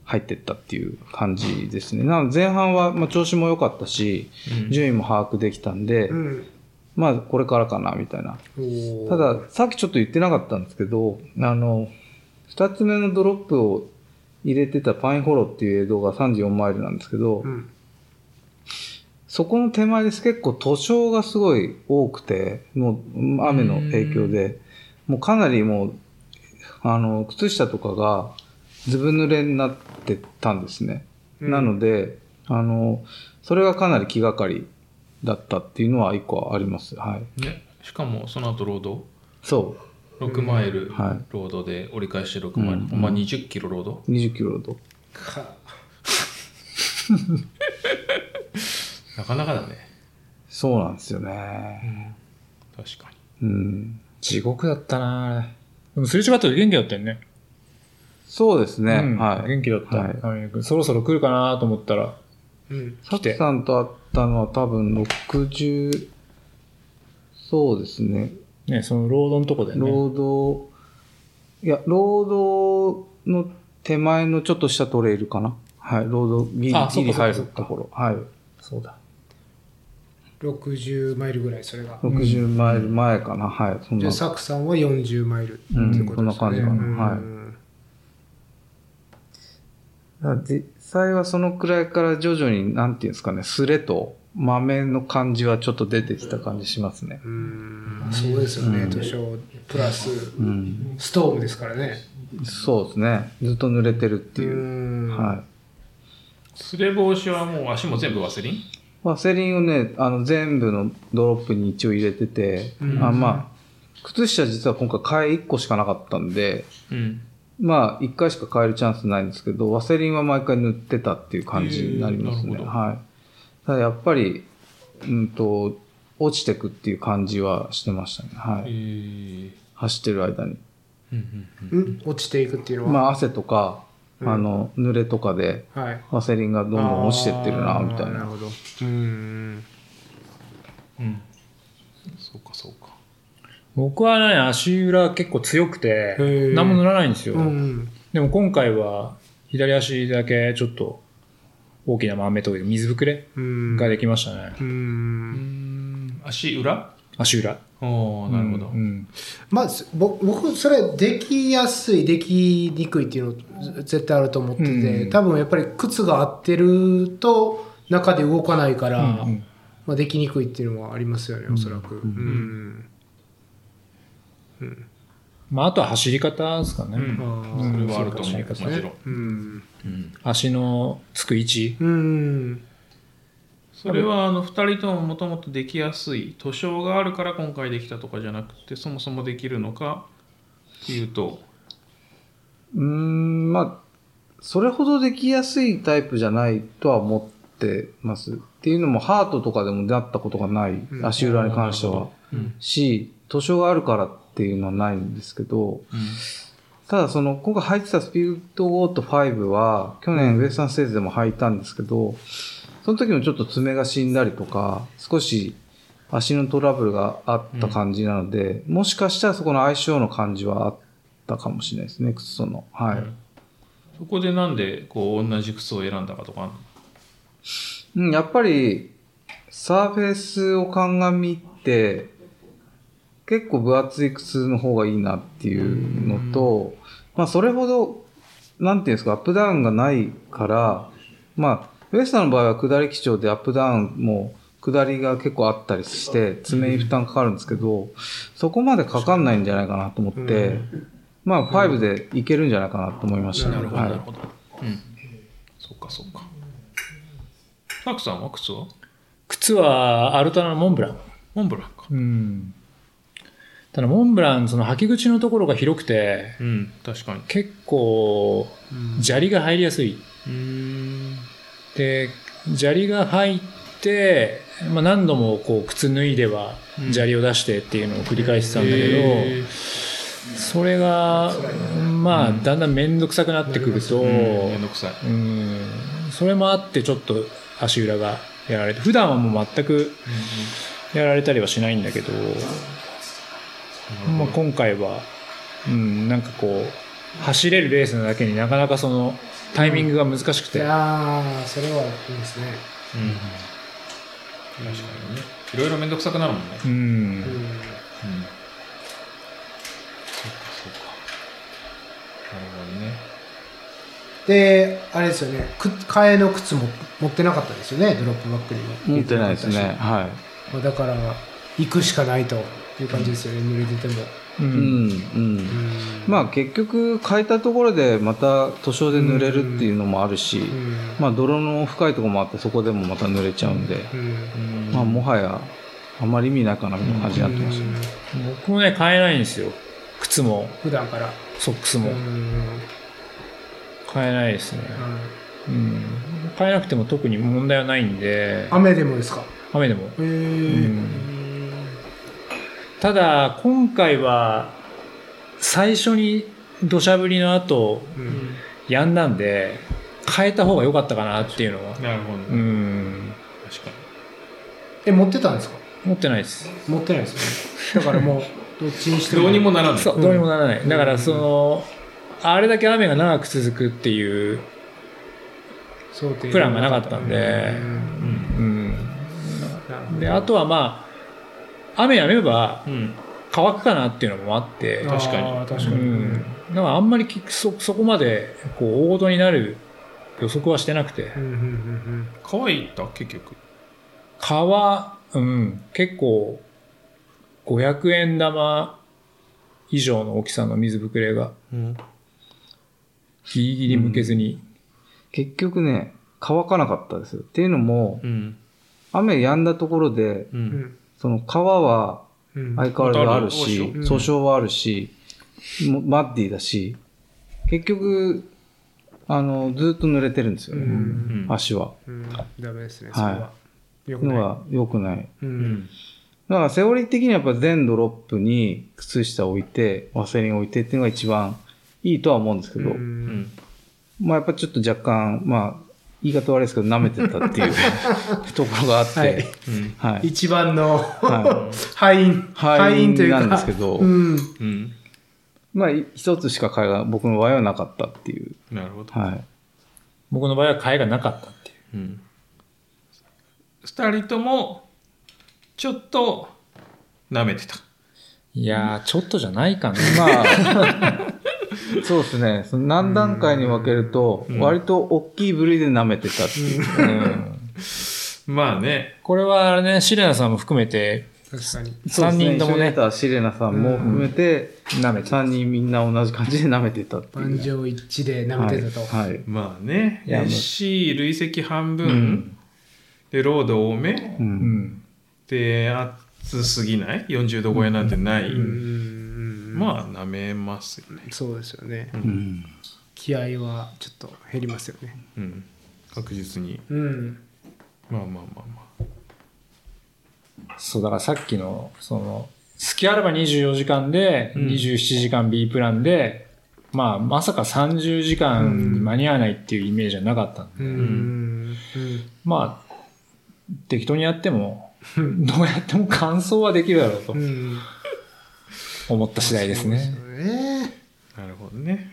入ってったっていう感じですね。なので前半はまあ調子も良かったし、順位も把握できたんで、
うん
まあこれからかなみたいな。ただ、さっきちょっと言ってなかったんですけど、あの、二つ目のドロップを入れてたパインホローっていう映像が34マイルなんですけど、
うん
そこの手前です結構塗装がすごい多くて、もう雨の影響で、もうかなりもう、あの、靴下とかがずぶ濡れになってたんですね。
うん
なので、あの、それがかなり気がかりだったっていうのは一個あります。はい。
ね、しかもその後ロード
そう。
6マイル
はい
ロードで折り返して6マイル、
うん
ほんま20キロロード
20キロと。
か
なかなかだね
そうなんですよね。
確か
うん。
地獄だったなでもすれ違った時元気だったよね。
そうですね。
うん
はい。
元気だった。
はい
そろそろ来るかなと思ったら、
うん
サクさんと会ったのは多分60、そうですね。
ね、そのロードのとこでね。
ロード、いや、ロードの手前のちょっとしたトレイルかな。はい。ロードギリギリ入るところ。はい。
そうだ。
60マイルぐらいそれが
60マイル前かな。はい。そんな
で。サクさんは40マイルって
うん
ことですね
こんな感じかなはい
うん
だから実際はそのくらいから徐々に、なんていうんですかね、スレと豆の感じはちょっと出てきた感じしますね。
うんそうですよね、図書プラス
うん。
ストームですからね。
そうですね。ずっと濡れてるっていう。
うん
はい。
にすれ防止はもう足も全部ワセリン？
ワセリンをね、あの、全部のドロップに一応入れてて、
うん
あまあ、靴下実は今回替え1個しかなかったんで、
うん
まあ、1回しか変えるチャンスないんですけど、ワセリンは毎回塗ってたっていう感じになりますね。はい。ただやっぱり、うんと、落ちてくっていう感じはしてましたね。は
え
い。
ー
走ってる間に。
うんうん
うん落ちていくっていうのは？
まあ、汗とか、
うん
あの、濡れとかで、
はい。
ワセリンがどんどん落ちてってるな、みたいな。
なるほど。うん。
うんうんそうかそうか
僕はね、足裏結構強くて何も塗らないんですよ。
うん。
でも今回は、左足だけちょっと大きな豆というか水ぶくれ
うん。
ができましたね。
足裏？
足裏。
おおなるほど、
うんうん
まあ、僕、それ、できやすい、できにくいっていうの絶対あると思ってて、
うん
多分やっぱり靴が合ってると、中で動かないから、
うんうん
まあ、できにくいっていうのはありますよね、おそらく。うん。
まあ、あとは走り方ですかね。
うん。それはあると思う。
そうか
もちろん、
足のつく位置。
うん。
それはあの2人とももともとできやすい図書があるから今回できたとかじゃなくてそもそもできるのかっていうと。
うーん、まあ、それほどできやすいタイプじゃないとは思ってます。っていうのも、ハートとかでも出会ったことがない、
うん。
足裏に関しては。
うん。
し、図書があるからっていうのはないんですけど、ただその、今回履いてたスピードゴート5は、去年ウエスタンステージでも履いたんですけど、その時もちょっと爪が死んだりとか、少し足のトラブルがあった感じなので、もしかしたらそこの相性の感じはあったかもしれないですね、靴との。はい。
うん。そこでなんでこう同じ靴を選んだかとか
うん、やっぱり、サーフェイスを鑑みて、結構分厚い靴の方がいいなっていうのと、まあそれほど、なんていうんですか、アップダウンがないから、まあ、ウエスタンの場合は下り基調でアップダウンも下りが結構あったりして、爪に負担かかるんですけど、そこまでかかんないんじゃないかなと思って、まあ5でいけるんじゃないかなと思いましたね。
なるほど、
はい
なるほど。うん。そっかそっか。タクさんは？靴は
靴はアルタナのモンブラン。
モンブランか。
うん。ただモンブラン、その履き口のところが広くて、
うん、確かに。
結構、砂利が入りやすい。
うん。
で、砂利が入って、まあ、何度もこう靴脱いでは
うん
砂利を出してっていうのを繰り返してたんだけど、それが、まあ、だんだん面倒くさくなってくると、
うんめんどくさい。
うんそれもあってちょっと足裏がやられて、普段はもう全くやられたりはしないんだけど、まあ、今回は、うん、なんかこう、走れるレースなだけになかなかそのタイミングが難しく
い
て、
やーそれはいいですね。
うん。確かにね。いろいろめんどくさくなるもんね。
うん
うん
うん。そっかそっか。なるほどね。
で、あれですよね、く替えの靴も持ってなかったですよね、ドロップバッグにも。
持ってないですね。はい。
まあだから、行くしかないという感じですよね、濡れてても。
う
うんん、うん。
うん
まあ結局変えたところでまた塗装で濡れるっていうのもあるし、
うん
まあ泥の深いところもあってそこでもまた濡れちゃうんで、
うん
まあもはやあまり意味ないかなみたいな感じになってましたね。
僕もね、買えないんですよ。靴も、
普段から。
ソックスも
う。ん
買えないですね。うん。買えなくても特に問題はないんで、
雨でもですか？
雨でも。
へえ
んただ、今回は、最初に土砂降りの後、
うん
やんだんで、変えた方が良かったかなっていうのは。
なるほど
う
ね。
ん。
確か
え、持ってたんですか？
持ってないです。
持ってないですよね。だからもう、どっちにして
に。
も。
どうにもならない。
そう、どうにもならない。だから、その、あれだけ雨が長く続くっていうプランがなかったんで、うん。で、あとはまあ、雨やめば
うん。
乾くかなっていうのもあって、
確かに
確かに。
うん。だからあんまりきそそこまでこう大事になる予測はしてなくて
う、んうんうん
可愛いった結局？
川、うん、結構500円玉以上の大きさの水ぶくれが
うん。
ギリギリ向けずに、
結局ね、乾かなかったですよ。っていうのも、
うん。
雨止んだところで、
う。
うんん
その川は
うん
相変わらずあるし、
うん
訴訟はあるし、もマッディだし、結局、あの、ずっと濡れてるんですよね、
うん
足は。
うんダメですね、
はい
それは。よくない。
のが良くない。
う
うんん。
だからセオリー的にはやっぱ全ドロップに靴下を置いて、ワセリンを置いてっていうのが一番いいとは思うんですけど、
う
うんん。
まあやっぱちょっと若干、まあ、言い方悪いですけど、舐めてたっていうところがあって、
はい
うん。
はい。
一番の
は
敗因。
敗因
というか。
なんですけど
うん。
うん。
まあ、一つしか買いが僕の場合はなかったっていう。
なるほど。
はい。
僕の場合は替えがなかったっていう。
うん。二人とも、ちょっと、舐めてた。
いやー、ちょっとじゃないかな。
まあ、そうですね。その何段階に分けると、
うん
割と大きい部類で舐めてたっていう。
うん
まあね。
これはあれね、シレナさんも含めて、
確かに。
そうです
三人ともね
一緒にいたシレナさんも含めて、
舐めて
3人みんな同じ感じで舐めてたっていう。
満場一致で舐めてたと。
はい。はい
まあね。
いやもう
SC 累積半分、
うん
で、ロード多め、
う。
うんん。
で、暑すぎない ?40 度超えなんてない。
うんうん
まあ、舐めますよね。
そうですよね。
うん。
気合はちょっと減りますよね。
うん。確実に。
うん。
まあまあまあまあ。
そう、だからさっきの、その、好きあれば24時間で、
うん
27時間 B プランで、まあ、まさか30時間に間に合わないっていうイメージはなかったんで、
うん。うん。
まあ、適当にやっても、どうやっても完走はできるだろうと
うん。
思った次第ですね。
そうですよね。
なるほどね。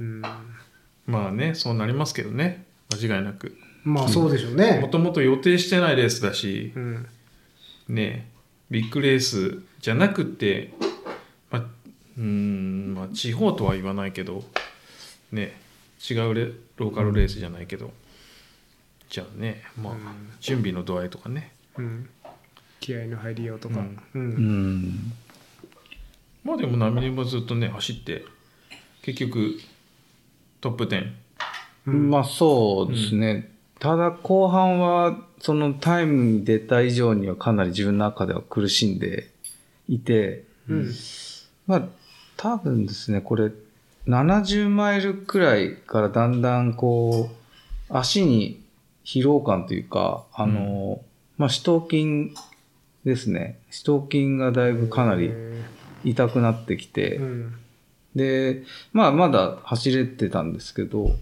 うん。
まあね、そうなりますけどね。間違いなく。
まあそうでしょう
も
ね。
ともと予定してないレースだし
う、ん。
ね、ビッグレースじゃなくて、まあ、うーん、まあ、地方とは言わないけど、ね、違うレローカルレースじゃないけど、じゃあね、まあ、準備の度合いとかね。
うん。気合の入りようとか。う。
うんん。
まあでも波もずっとね、走って、結局、トップ10。
まあそうですね。ただ後半は、そのタイムに出た以上にはかなり自分の中では苦しんで、いて、
うん。
まあ、多分ですね、これ、70マイルくらいからだんだんこう、足に疲労感というか、あの、まあ、四頭筋ですね。四頭筋がだいぶかなり痛くなってきて、
うん。
で、まあ、まだ走れてたんですけど、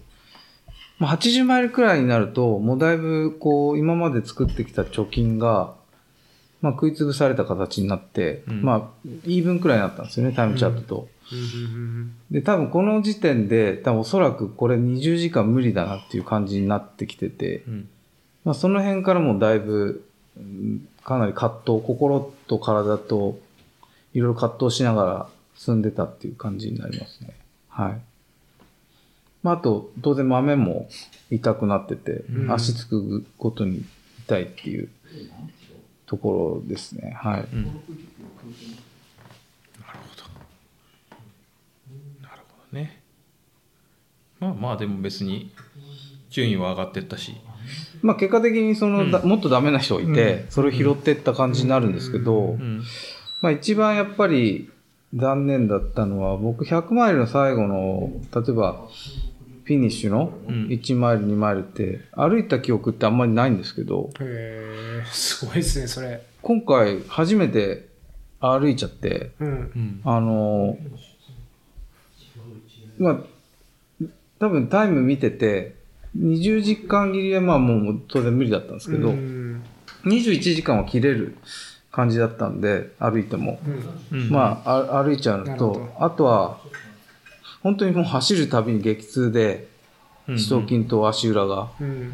まあ、80マイルくらいになると、もうだいぶ、こう、今まで作ってきた貯金が、まあ、食いつぶされた形になって、
うん
まあ、イーブンくらいになったんですよね、タイムチャートと。
うん
で、多分この時点で、多分おそらくこれ20時間無理だなっていう感じになってきてて、
うん
まあ、その辺からもだいぶ、うんかなり葛藤、心と体と、いろいろ葛藤しながら進んでたっていう感じになりますね。はい。まあ、あと、当然豆も痛くなってて、
うん
足つくごとに痛いっていうところですね。はい。
うんなるほどなるほどねまあまあでも別に順位は上がってったし
まあ、結果的にその、だ
うん。
もっとダメな人がいて、それを拾っていった感じになるんですけど、
うん。
まあ一番やっぱり残念だったのは、僕100マイルの最後の、例えば、フィニッシュの
うん。
1マイル、2マイルって、歩いた記憶ってあんまりないんですけど、
へえ、すごいですね、それ。
今回初めて歩いちゃって、あのーまあ、多分タイム見てて、20時間切りはまあもう当然無理だったんですけど、
うん。
21時間は切れる感じだったんで、歩いても。
うん
うん
まあ、あ歩いちゃうのと、あとは、本当にもう走るたびに激痛で、
うん
四頭筋と足裏が、
うん。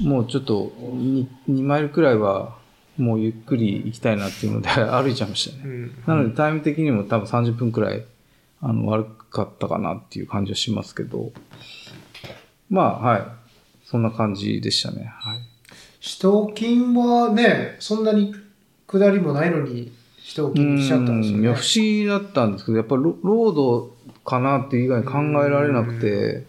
もうちょっと 2, 2マイルくらいは、もうゆっくり行きたいなっていうので 歩いちゃいましたね。
うん。
なのでタイム的にも多分30分くらい、あの、悪かったかなっていう感じはしますけど、まあ、はい。そんな感じでしたね。はい。
四頭筋はね、そんなに下りもないのに、四頭筋にしちゃったんですよね。
うんいや、不思議だったんですけど、やっぱりロロードかなって以外に考えられなくて、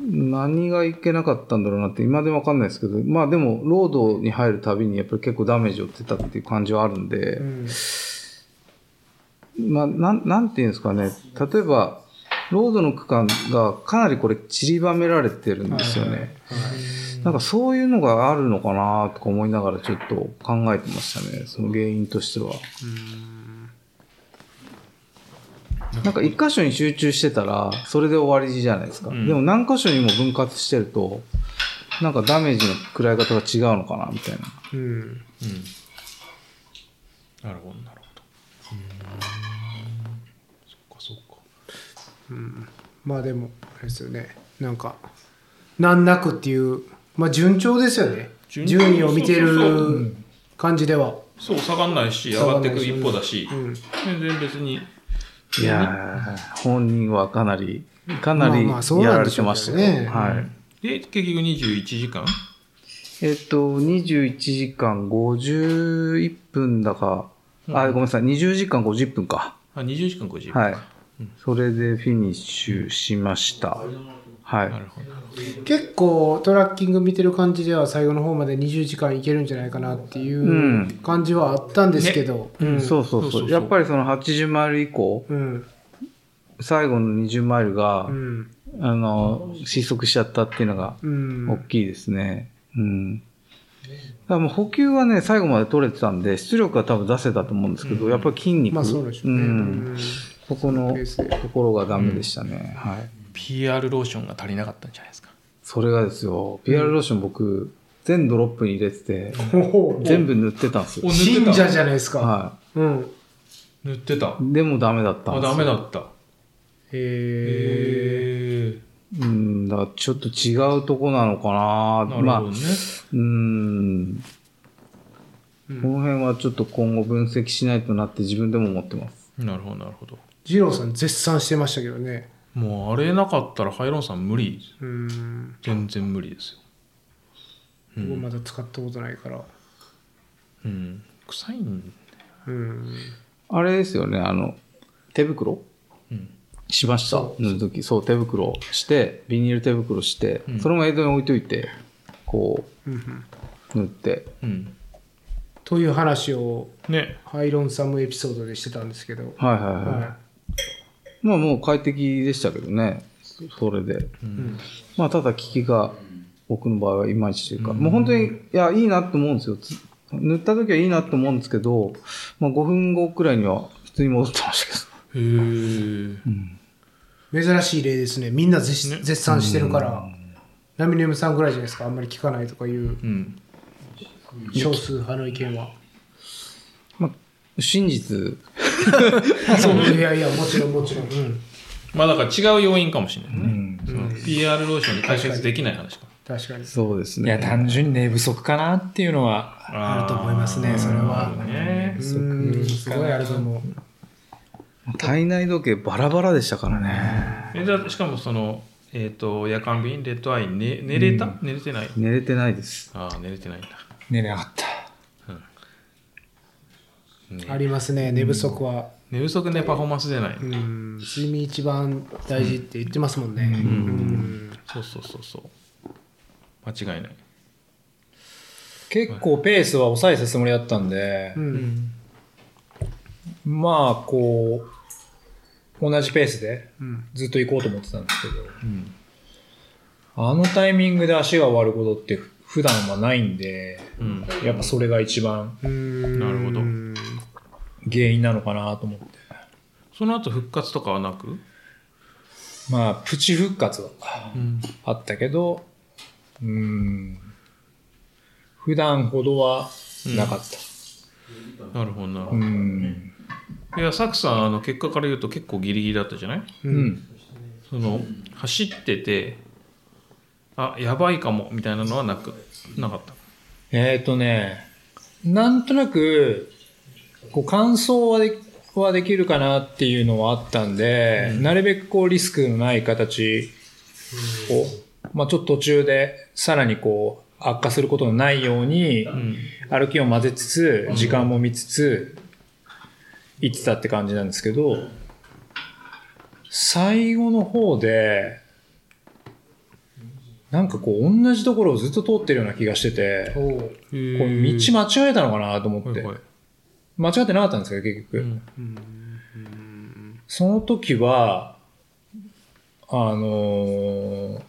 何がいけなかったんだろうなって今でもわかんないですけど、まあでも、ロードに入るたびにやっぱり結構ダメージを負ってたっていう感じはあるんで、
うん。
まあ、なん、なんていうんですかね、例えば、ロードの区間がかなりこれ散りばめられてるんですよね。なんかそういうのがあるのかなとか思いながらちょっと考えてましたね、その原因としては。なんか一箇所に集中してたら、それで終わりじゃないですか。
うん
でも何箇所にも分割してると、なんかダメージの食らい方が違うのかな、みたいな。
うん。
うんなるほどなるほどそっかそっか
うん。まあでも、あれですよね。なんか、難なくっていう、まあ順調ですよね。
順
位を見て
そうそうそう
る感じでは。
そう下がんないし上がっていく一歩だし
うん。
全然別に
いやー、本人はかなり、かなり
まあまあそう
やられてまし
ね
よ。はい。
で結局21時間？
えっと、21時間51分だか、あ、ごめんなさい、20時間50分か。
あ20時間50分
はい。それでフィニッシュしました。はい。
結構トラッキング見てる感じでは最後の方まで20時間いけるんじゃないかなっていううん。感じはあったんですけど、うん。
そうそうそう。
そうそうそう。
やっぱりその80マイル以降、
うん。
最後の20マイルが、
うん。
あの、失速しちゃったっていうのが
うん。
大きいですね。うん。だもう補給はね、最後まで取れてたんで、出力は多分出せたと思うんですけど、やっぱり筋肉。
まあそうでしょうね、
ん。
うん
そこのところがダメでしたね。はい。
PR ローションが足りなかったんじゃないですか？
それがですよ、PR ローション僕、全ドロップに入れてて、全部塗ってたんですよ。
お。
信者じゃないですか、
は
うん。
塗ってた。
い。でもダメだったん
あ
ですよ。
ダメだった。
へえ
うん、だからちょっと違うとこなのかな。まあ
なるほど、ね、
うん、この辺はちょっと今後分析しないとなって自分でも思ってます。
なるほどなるほど。
二郎さん絶賛してましたけどね。
もうあれなかったらハイロンさん無理。
うん。
全然無理ですよ。
僕まだ使ったことないから。
うん。臭いん
うん。
あれですよね、あの、手袋？
うん。
しました。塗るとき。そう、手袋して、ビニール手袋して、
うん。
そのまま江戸に置いといて、こ
うんうん。
う、塗って。
うん
という話を
ね。
ハイロンサムエピソードでしてたんですけど、
はいはいはい。
は
まあもう快適でしたけどね。それで。
いうん
まあただ効きが僕の場合はいまいちというか、もう本当に、いや、いいなって思うんですよ。つ塗った時はいいなって思うんですけど、まあ5分後くらいには普通に戻ってましたけど。
へー
珍しい例ですねみんな絶絶賛してるから、ナミネムさんぐらいじゃないですかあんまり聞かないとかいう
うん。
少数派の意見は。
まあ、真実、
そういやいやもちろんもちろん、うん、
まあだから違う要因かもしれないね。
うん。
その PR ローションで解決できない話か。
確かに
そうですね。
いや、単純に寝不足かなっていうのは、
あると思いますねそれは
ね
う。んすごいあると思う
体内時計バラバラでしたからね。
えじゃあしかもその、えっ、と、夜間便、レッドアイ、ね、寝れた、寝れてない？
寝れてないです。
ああ、寝れてないんだ。
寝れなかった。
ね
ありますね。寝不足は、
寝不足でパフォーマンス出ない。
うん、睡眠一番大事って言ってますもんね、うん。
そうそうそうそう。間違いない。
結構ペースは抑えたつもりだったんで。
う、ん。
まあ、こう、同じペースで
うん。
ずっと行こうと思ってたんですけど、
うん。
あのタイミングで足が終わることって普段はないんで、
うん。
やっぱそれが一番
うん
なるほど
原因なのかなと思って。
その後復活とかはなく？
まあ、プチ復活は
うん。
あったけど、うーん、普段ほどはなかった。
なるほどなるほ
う
ど。
ん。
いや、サクさん、あの、結果から言うと結構ギリギリだったじゃない
うん。
その、走ってて、あ、やばいかも、みたいなのはなく、なかった。
えっ、ー、とね、なんとなく、こう、乾燥はではできるかなっていうのはあったんで、なるべくこう、リスクのない形を、まあちょっと途中で、さらにこう、悪化することのないように、
うん。
歩きを混ぜつつ、時間も見つつ、行ってたって感じなんですけど、最後の方で、なんかこう、同じところをずっと通ってるような気がしてて、これ道間違えたのかなと思って。間違ってなかったんですけど、結局。
うん。
その時は、あのー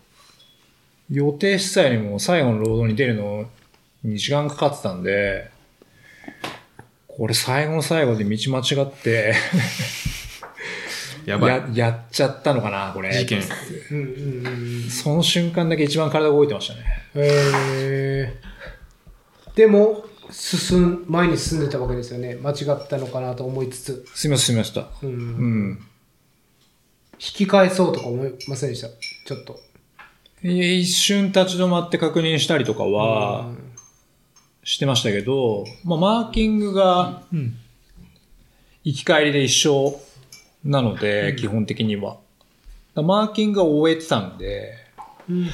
予定してたよりも最後のロードに出るのに時間かかってたんで、これ最後の最後で道間違って
やばい。
や、やっちゃったのかな、これ。
事件。
うんうんうん
その瞬間だけ一番体が動いてましたね。
へーでも進ん前に進んでたわけですよね間違ったのかなと思いつつ、
すみません、すみません。
うん
うん。
引き返そうとか思いませんでした？ちょっと
いや一瞬立ち止まって確認したりとかは
うん
してましたけど、まあ、マーキングが
うん。
行き帰りで一緒なので、基本的には。マーキングが終えてたんで、
うん。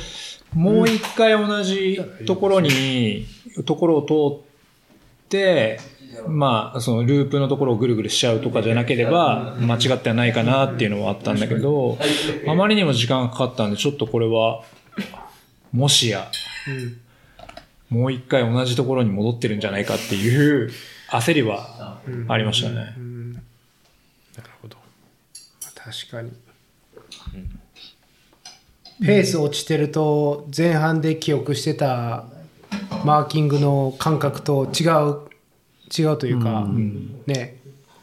もう一回同じところに、ところを通って、まあ、そのループのところをぐるぐるしちゃうとかじゃなければ、間違ってはないかなっていうのはあったんだけど、あまりにも時間がかかったんで、ちょっとこれは、もしや、
うん。
もう一回同じところに戻ってるんじゃないかっていう焦りはありましたね。
確かに、ペース落ちてると前半で記憶してたマーキングの感覚と違う違うというか、ね。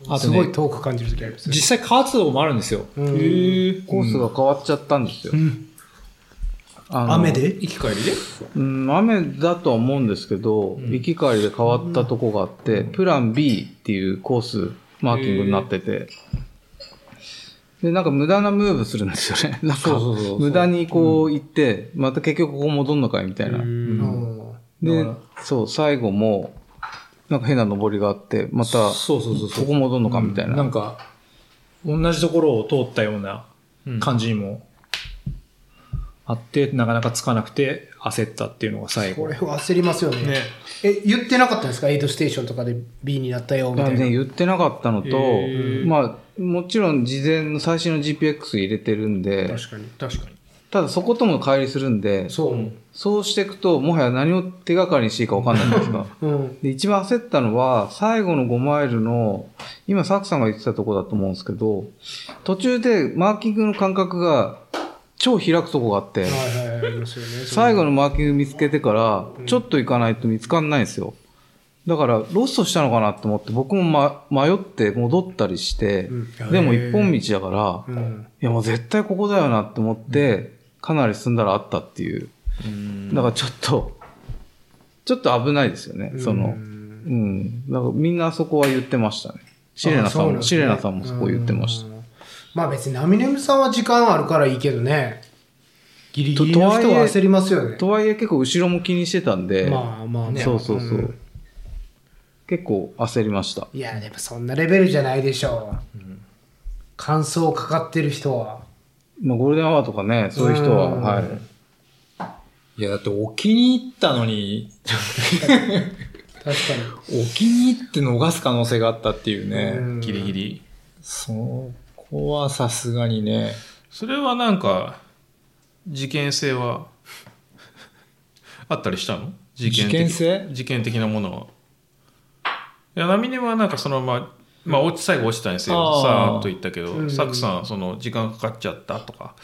あとね
すごい遠く感じる時ありますよ
実際変わってたとこもあるんですよ。
うん。
コースが変わっちゃったんですよ。あの
雨で？
行き帰りで？
うん、雨だとは思うんですけど、行き帰りで変わったとこがあって、プラン B っていうコースマーキングになってて、で、なんか無駄なムーブするんですよね。なんか無駄にこう行って、また結局ここ戻んのかいみたいな。
うん。
で、そう、最後も、なんか変な登りがあって、また、
そうそうそう
ここ戻んのかみたいな。
なんか、同じところを通ったような感じにもあって、なかなかつかなくて焦ったっていうのが最後。
これ。は焦りますよね。
ね。
え言ってなかったんですか？エイドステーションとかで B になったよみたいな、
言ってなかったのと
へ、
まあ、もちろん事前の最新の GPX 入れてるんで、
確かに
確かに。
ただそことも乖離するんで、
そう。
そうしていくと、もはや何を手がかりにしていいか分かんないんですか。
うん。
で、一番焦ったのは、最後の5マイルの、今、サクさんが言ってたとこだと思うんですけど、途中でマーキングの感覚が超開くとこがあって、
はいはいはい。
最後のマーキング見つけてから、ちょっと行かないと見つかんないんですよ。だから、ロストしたのかなと思って、僕も、ま、迷って戻ったりして、
うん
でも一本道だから、
うん。
いやもう絶対ここだよなって思って、かなり進んだらあったっていう。だからちょっと、ちょっと危ないですよね、その。うん。だからみんなそこは言ってましたね。シレナさんも、
ね
シレナさんもそこ言ってました。
うんまあ別にナミネムさんは時間あるからいいけどね。ギリギリの人
は
焦りますよね。
とはいえ結構後ろも気にしてたんで、
まあまあね。
そうそうそう。
ん
結構焦りました。
いや、でもそんなレベルじゃないでしょう。完走かかってる人は。
まあゴールデンアワーとかね、そういう人は、
うん
はい。
いや、だって置きに行ったのに、
確か
置きに行って逃す可能性があったっていう
に。
ね。
うん
ギリギリ。
そこはさすがにね。
それはなんか、事件性は、あったりしたの？事件的
事件性？
事件的なものは。いや、ナミネはなんかそのまま、まあ、落ち、最後落ちたんですよ。さーっと言ったけど、
うん
サクさん、その、時間かかっちゃったとか、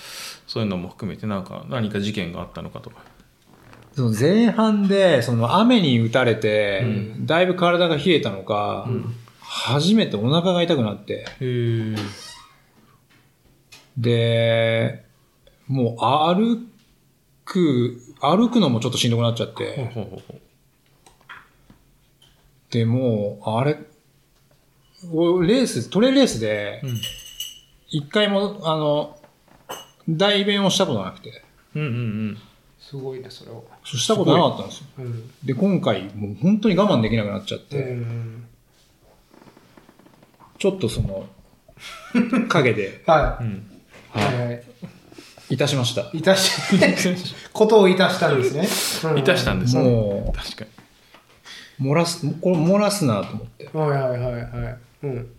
そういうのも含めて、なんか、何か事件があったのかとか。
その前半で、その雨に打たれて、
う
だいぶ体が冷えたのか、初めてお腹が痛くなって。で、もう歩く、歩くのもちょっとしんどくなっちゃって、
ほうほうほうほ
で、もう、あれ、おレース、トレレースで。一回も、あの、代弁をしたことなくて、
うんうんうん。
すごいね、それは。
そうしたことなかったんですよ。
うん。
で、今回、もう本当に我慢できなくなっちゃって、
うん。
ちょっとその、陰で、
は
うん。
い。はいはい。
いたしました。
いたし、ことをいたしたんですね。うん
いたしたんですね。
も
確かに。
う、漏らす、これ漏らすなと思って、
はいはいはいはい。うん。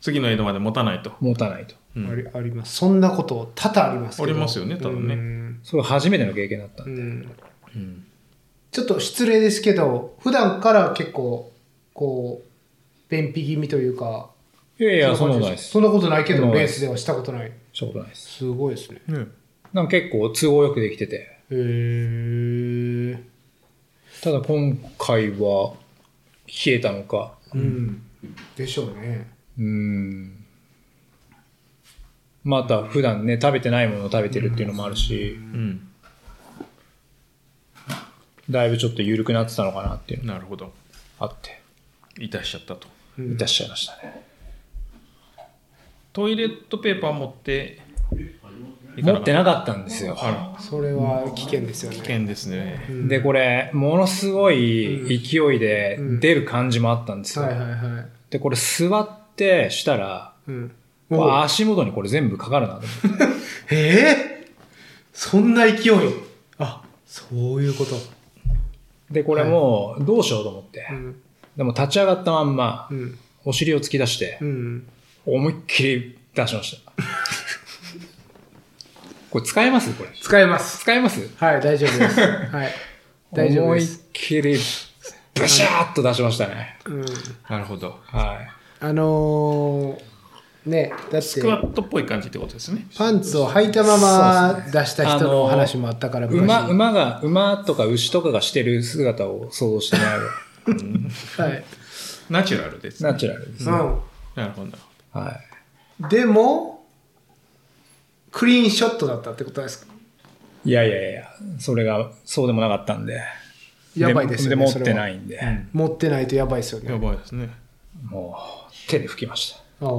次の江戸まで持たないと。
持たないと。
うん
ありあります。そんなこと多々ありますけど
ありますよね多分ね
うん
それ初めての経験だったんで。
うん
うん。
ちょっと失礼ですけど、普段から結構、こう、便秘気味というか、
いやいや、そんなことないです。
そんなことないけど、レースではしたことない。
したことないです。
すごいですね。
ね
なんか結構都合よくできてて。
へえ。
ただ今回は、冷えたのか、
うん。でしょうね。
うーん。また普段ね、食べてないものを食べてるっていうのもあるし、
うん。
だいぶちょっと緩くなってたのかなっていうの
なるほど。
があって、
いたしちゃったと。
うん
いたしちゃいましたね。
トイレットペーパー持って
持って
なかっ
たんですよ。
それは危険ですよね。
危険ですね。
うん
で、これ、ものすごい勢いで出る感じもあったんですよ。
はいはいはい。
で、これ座ってしたら、
うん。
足元にこれ全部かかるなと思って。
ええそんな勢いあ、そういうこと。
で、これもうどうしようと思って。
うん。
でも立ち上がったまんま
う、ん。
お尻を突き出して
う、ん。
思いっきり出しました。これ使えます？これ。
使えます。
使えます？
はい、大丈夫です。はい。大丈夫
思いっ
です。
きり、ブシャーっと出しましたね。
うん。
なるほど。
はい。
あのー、ね、だっ
スクワ
て、
ットっぽい感じってことですね。
パンツを履いたまま出した人の話もあったから、昔
馬、馬が、馬とか牛とかがしてる姿を想像してもらえ
はい。
ナチュラルです、
ば、
ね。
ナチュラルですね。
う
なるほど。
はい。
ん。でも、クリーンショットだったってことですか？
いやいやいや、それが、そうでもなかったんで。
やばいですよね。。
で、持ってないいんで、
持ってないとやばいですよ
や
ね。
ばいですね。
もう、手で拭きまし
あお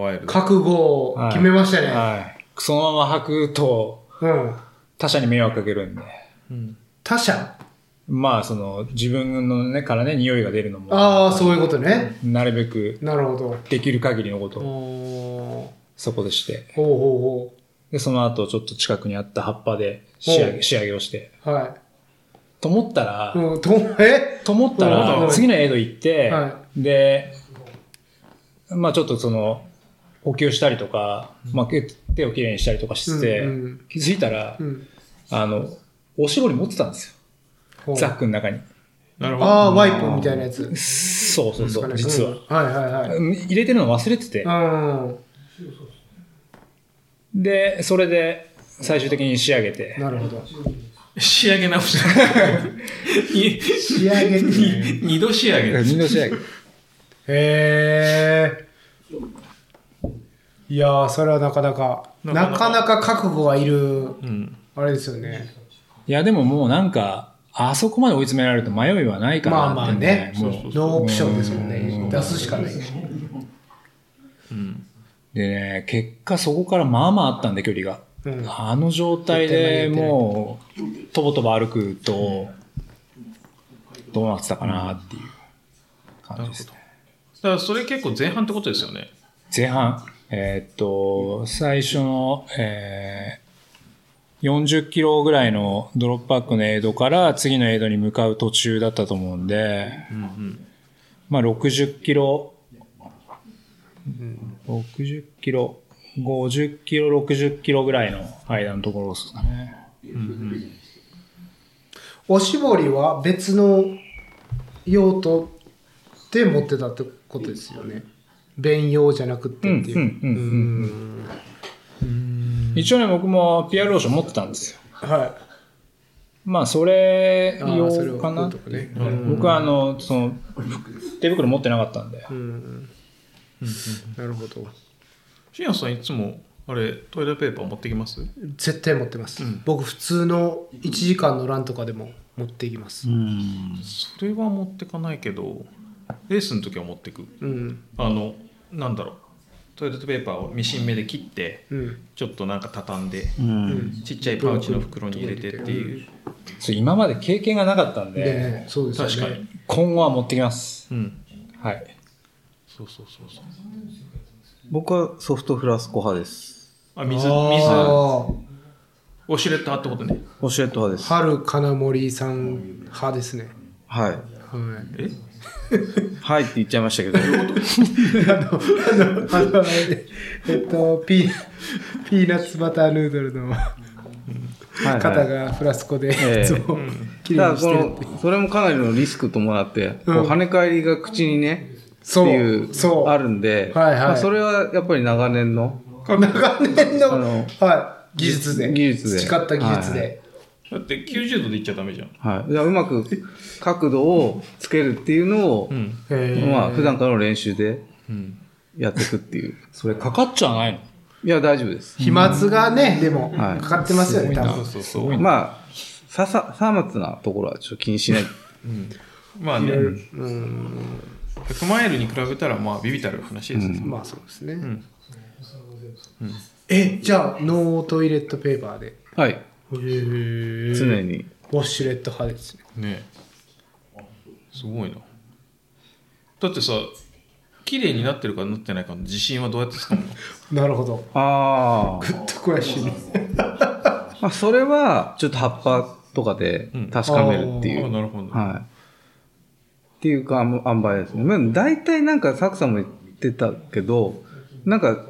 お。覚悟を
た。
決めましたね。
はい。そのまま履くと、
うん。
他者に迷惑かけるんで。
うん。
他者？
まあ、その、自分のね、からね、匂いが出るのも、
ああ、そういうことね。
なるべく
なるほど。
できる限りのことをそこでして、
ほうほ
で、その後、ちょっと近くにあった葉っぱで仕上
ほう
げ、仕上げをして、
うほう。は
と思ったら、
い。うん、と、え？
と思った
うん
ら、次のエイド行って、
は
で、まあちょっとその、補給したりとか、まあ、け手をきれいにしたりとかしてて、
うんうん
気づいたら、
うん
あの、おしぼり持ってたんです
ほう
よ。ザックの中に。
なるほど。
ああ、ワイプみたいなやつ。
そうそうそう、実は。
はいはいはい。
うん入れてるの忘れてて。
うん。
で、それで最終的に仕上げて。
なるほど。
仕上げ直した。に
仕上げてね。
二度仕上げ。
二度仕上げ。
へえ。いやー、それはなかなか、な
なかなか
かなか覚悟がいる、
うん。
あれですよね。
いや、でももうなんか、あそこまで追い詰められると迷いはないか
まあまあね。
もう
ノーオプションですもんね
う。ん
出すしかない。
うん。
でね、結果そこからまあまああったんで、距離が。
うん
あの状態でもう、とぼとぼ歩くと、どうなってたかなっていう感じですね。
だからそれ結構前半ってことですよね。
前半、えーっと、最初の、えー40キロぐらいのドロップバックのエイドから次のエイドに向かう途中だったと思うんで、
うんうん。
まあ60キロ、60キロ、50キロ、60キロぐらいの間のところですかね。
おしぼりは別の用途で持ってたってことですよね。便用じゃなくてっていう。
一応ね、僕もピアローション持ってたんですよ。
は
まあ、それ用かな。僕はあの、その、手袋持ってなかったんで。
うん。なるほど。
しんやさんいつも、あれ、トイレペーパー持ってきます？
絶対持ってます、
うん
僕普通の1時間のランとかでも持っていきます
うん。
それは持ってかないけど、レースの時は持ってく。
うん
あの、なんだろう。トイレットペーパーをミシン目で切って、
うん
ちょっとなんか畳んで、
うん。
ちっちゃいパウチの袋に入れてっていう。
それ今まで経験がなかったんで、
でねそうです
確かに。
今後は持ってきます。
うん。
はい。
そうそうそうそう。
僕はソフトフラスコ派です。
あ、水、水、
あー
ウォシュレット派ってことね。
オシュレット派です。
春金森さん派ですね
はい。
はい
え？
はいって言っちゃいましたけど。
あのあのあのえっとピーピーナッツバターヌードルの
はい
方がフラスコでい
ええ
つもきれい
だ
にしてるって
からこの、それもかなりのリスク伴って、こう
うん
跳ね返りが口にね、っていう、
そう
あるんで、
はいはい
まあそれはやっぱり長年の、
長年のはい、技術で
技術で
培った技術で、
はい
だって90度でいっちゃダメじゃん。
はい。だからうまく角度をつけるっていうのを、
うん。
まあ普段からの練習で
うん。
やっていくっていう。
それかかっちゃわないの？
いや、大丈夫です。
飛沫がね、でも、
はい
かかってますよね、多
そう
分。
そうそう。
まあ、ささ、さまつなところはちょっと気にしない。
うん。まあね、
うん、
100マイルに比べたら、まあ、ビビたる話ですよ。
まあそうですね。
ん
え、じゃあ、ノートイレットペーパーで。
はい。
へえ
常に。
ウォッシュレット派ですね。
ねすごいな。だってさ、綺麗になってるかなってないかの自信はどうやってつかむの？
なるほど。
ああ。
グッと詳しいね。
まあ、それは、ちょっと葉っぱとかで確かめるっていう。
あなるほど。
はい。っていうか、あん塩梅ですね。まあ、大体なんか、サクさんも言ってたけど、なんか、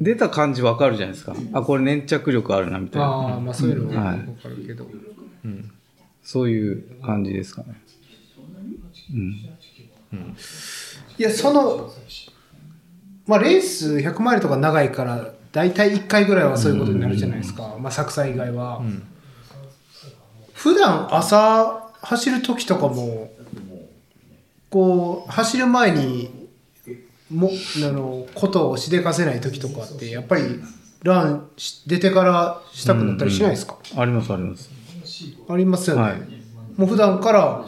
出た感じわかるじゃないですか。あ、これ粘着力あるな、みたいな。
ああ、まあそういうのも
はい
わかるけど。
うん。
そういう感じですかね。うん。
いや、その、まあレース100マイルとか長いから、大体1回ぐらいはそういうことになるじゃないですか。まあ、作祭以外は。
ん
普段朝走る時とかも、こう、走る前に、も、あの、ことをしでかせない時とかって、やっぱり、ランし出てからしたくなったりしないですか、
あります、あります。
ありますよね。
はい
もう普段から、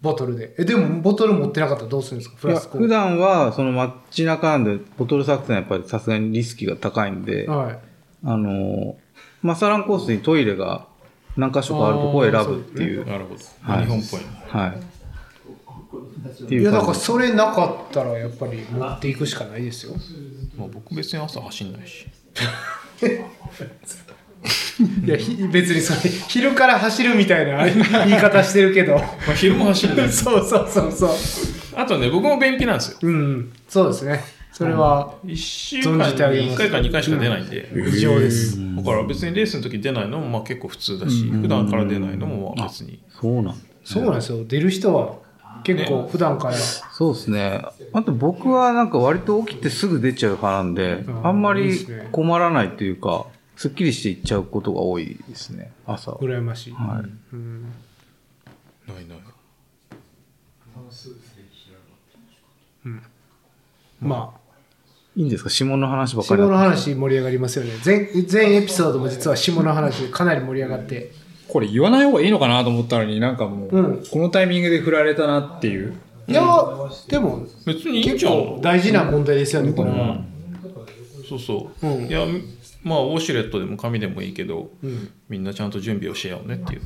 ボトルで。え、でも、ボトル持ってなかったらどうするんですか？フラスコ。
普段は、その街中なんで、ボトル作戦はやっぱりさすがにリスキが高いんで、
はい。
あの、マサランコースにトイレが何箇所かあるところを選ぶっていう。
なるほど。
はい
日本っぽいな。
はい。い
や、だから。それなかったら、やっぱり持っていくしかないですよ。
まあ、僕別に朝走んないし。
いや、ひ別にそれ、昼から走るみたいな言い方してるけど。
まあ、昼も走んない。
そうそうそうそう。
あとね、僕も便秘なんですよ。
うん、そうですね。それは
1週間に
存じてあげます
1回か2回しか出ないんで、
異常です。
だから別にレースの時出ないのもまあ結構普通だし、普段から出ないのもまあ別に。
そうなん
そうなんですよ。出る人は結構普段から、
そうですね。あと僕はなんか割と起きてすぐ出ちゃう派なんで、
うん
あんまり困らないというか、すっきりしていっちゃうことが多いですね、朝。
羨ましい。
はい。
うん
ないない。
まあ、
いいんですか？下の話ばっか
下
りだ
の話盛り上がりますよね。全全エピソードも実は下の話でかなり盛り上がって。
これ言わない方がいいのかなと思ったのになんかもう、
うん
このタイミングで振られたなっていう。
いや、でも
別にいいじゃん。
構大事な問題ですよね、これは。
そうそう。
うん
いや、まあ、ウォシュレットでも紙でもいいけど、
うん
みんなちゃんと準備をしようねっていう。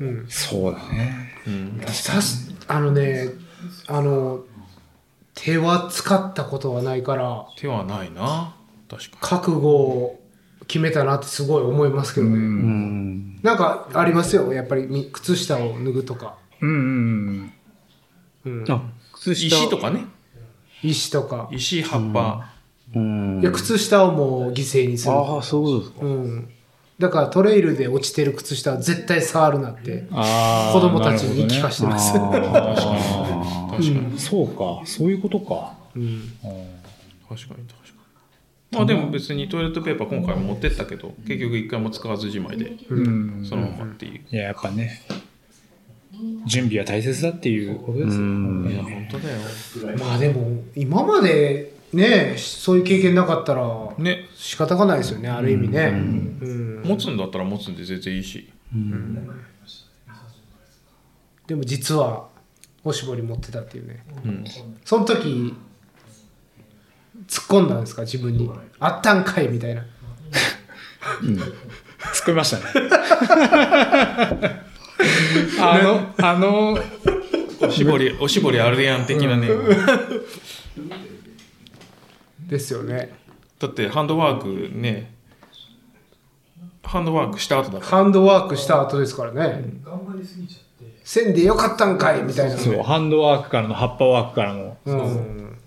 うん
そうだね。
うん。
さすあのね、あの、手は使ったことはないから、
手はないな。確か
覚悟を決めたなってすごい思いますけどね。
うん。
なんかありますよ、やっぱりみ靴下を脱ぐとか。
うんうん
うん、
あ、靴
に。
下。
石とかね。
石とか。
石、葉っぱ。
うん。
いや、靴下をもう犠牲にする。
ああ、そうですか。
うん。だからトレイルで落ちてる靴下は絶対触るなって
うん。ああ。
子供たちに言い聞かせてます。
あー
確かに。
そうか。そういうことか。
うん
うん
確かに確かに。まあでも別にトイレットペーパー今回持ってったけど、結局一回も使わずじまいで、
うん。
そのままっていう。
いや、やっぱね、準備は大切だっていうことですよ。
うん
いや、本当だよ。
まあでも、今までね、そういう経験なかったら
ね、
仕方がないですよね、ある意味ね。うん
持つんだったら持つんで全然いいし。
でも実は、おしぼり持ってたっていうね。
うん。
その時、突っ込んだんですか、自分に。あったんかいみたいな。
作りましたね。あの、あの、
おしぼり、おしぼりあるやん的なね。
ですよね。
だってハンドワークね、ハンドワークした後だから。
ハンドワークした後ですからね。せんでよかったんかいみたいな。
そう、ハンドワークからの葉っぱワークからの、
うん。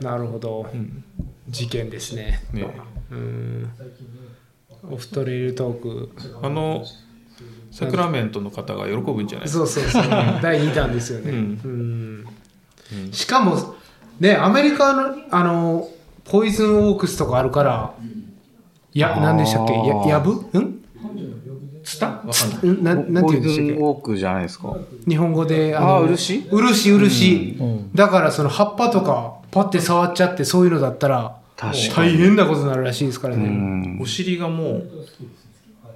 なるほど。事件ですね。
ね、
うん。オフトレイルトーク。
あの、サクラメントの方が喜ぶんじゃない？
そうそうそう。第2弾ですよね。
う
うん。しかも、ね、アメリカの、あの、ポイズンオークスとかあるから、や、何でしたっけ？や、やぶ？ん？
ツタ？わかん
て言
ポイ
うんでしたっけ？
ズンウォークじゃないですか。
日本語で、
あ
の
ー漆？
漆、漆。
うん
だからその葉っぱとか、パッて触っちゃって、そういうのだったら、
確
大変なことになるらしいですから
う
ね。
ん
お。尻がもう、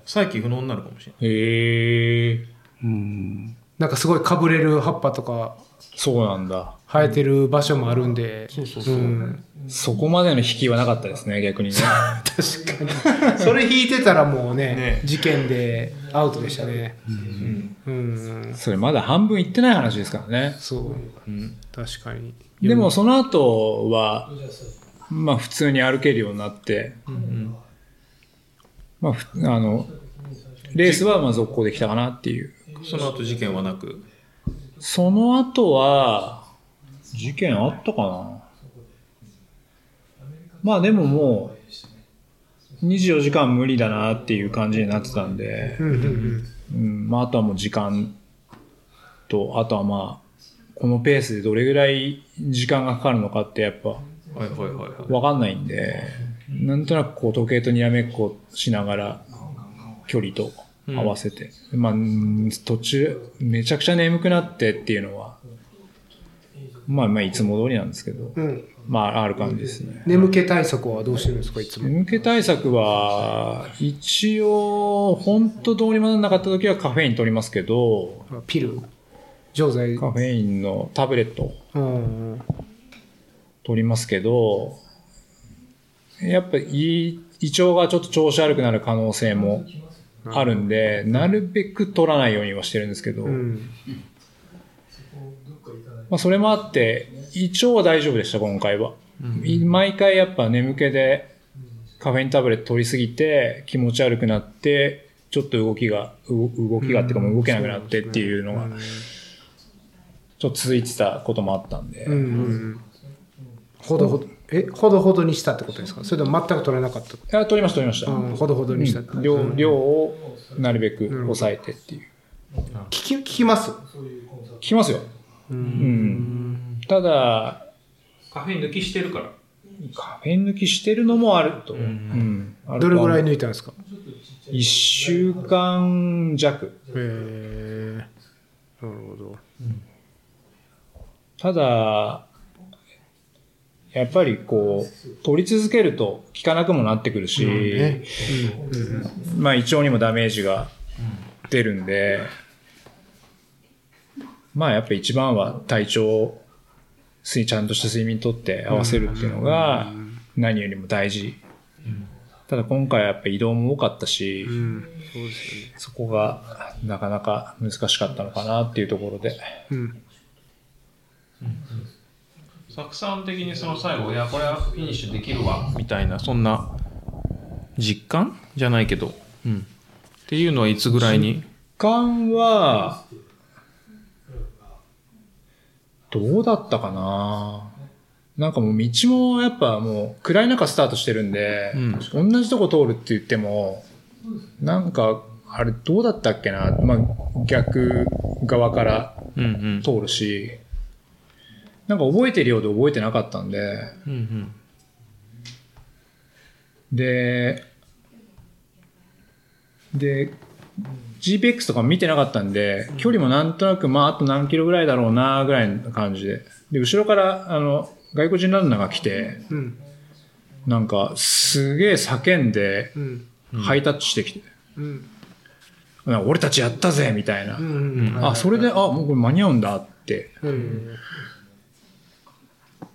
再起不能になるかもしれない。
へえ、
うん。
なんかすごいかぶれる葉っぱとか
そうなんだ。
生えてる場所もあるんで。
そうそうそう。
ん
そこまでの引きはなかったですね、逆にね。
確かに。それ引いてたらもうね、
ね
事件でアウトでしたね。
うん。
うん。
それまだ半分いってない話ですからね。
そう。
うん。
確かに。
でもその後は、まあ普通に歩けるようになって、
うん。
まあふあの、レースはまあ続行できたかなっていう。
その後事件はなく？
その後は、事件あったかな？まあでももう、24時間無理だなっていう感じになってたんで。
うん、
まああとはもう時間と、あとはまあ、このペースでどれぐらい時間がかかるのかってやっぱ
はいはいはいはい。
わかんないんで、なんとなくこう時計とにらめっこしながら距離と合わせて、まあうん途中めちゃくちゃ眠くなってっていうのは、まあまあいつも通りなんですけど、
うん。
まあある感じですね。
眠気対策はどうしてるんですか、いつも？
眠気対策は、一応、本当どうにもならなかった時はカフェイン取りますけど、
ピル？錠剤。
カフェインのタブレット
うん。
取りますけど、やっぱ胃胃腸がちょっと調子悪くなる可能性もあるんで、なるべく取らないようにはしてるんですけど、
うん。
まあ、それもあって、胃腸は大丈夫でした、今回は。い毎回やっぱ眠気でカフェインタブレット取りすぎて気持ち悪くなって、ちょっと動きが、う動きがっていうかもう動けなくなってっていうのが、ちょっと続いてたこともあったんで、
うんうん。ほどほど、え、ほどほどにしたってことですか？それとも全く取れなかった？
いや、取りました、取りました。
うん、ほどほどにしたって。
うん量量をなるべく抑えてっていう。
聞き、聞きます？
聞きますよ。うん。ただ、
カフェイン抜きしてるから。
カフェイン抜きしてるのもあると。うん。
どれぐらい抜いたんですか？
一週間弱。
へえ。なるほど。
ただ、やっぱりこう、取り続けると効かなくもなってくるし、
ね
まあ胃腸にもダメージが出るんで、まあやっぱ一番は体調、睡ちゃんとした睡眠とって合わせるっていうのが何よりも大事。ただ今回はやっぱ移動も多かったし、
うん。そね。
そこがなかなか難しかったのかなっていうところで。
うん。
作さん的にその最後、いや、これはフィニッシュできるわ、みたいな、そんな実感？じゃないけど、うん。っていうのはいつぐらいに？
間は、どうだったかな？なんかもう道もやっぱもう暗い中スタートしてるんで、同じとこ通るって言っても、なんか、あれどうだったっけな？まあ逆側から
うんうん。
なんか覚えてるようで覚えてなかったんで、
うんうん。
で、で、GPX とか見てなかったんで、距離もなんとなく、まあ、あと何キロぐらいだろうな、ぐらいの感じで。で、後ろから、あの、外国人ランナーが来て、
うん。
なんか、すげえ叫んで
う、ん。
ハイタッチしてきて、
うん。
なんか俺たちやったぜみたいな。
うん。
あ、それで、あ、もうこれ間に合うんだって。
うん。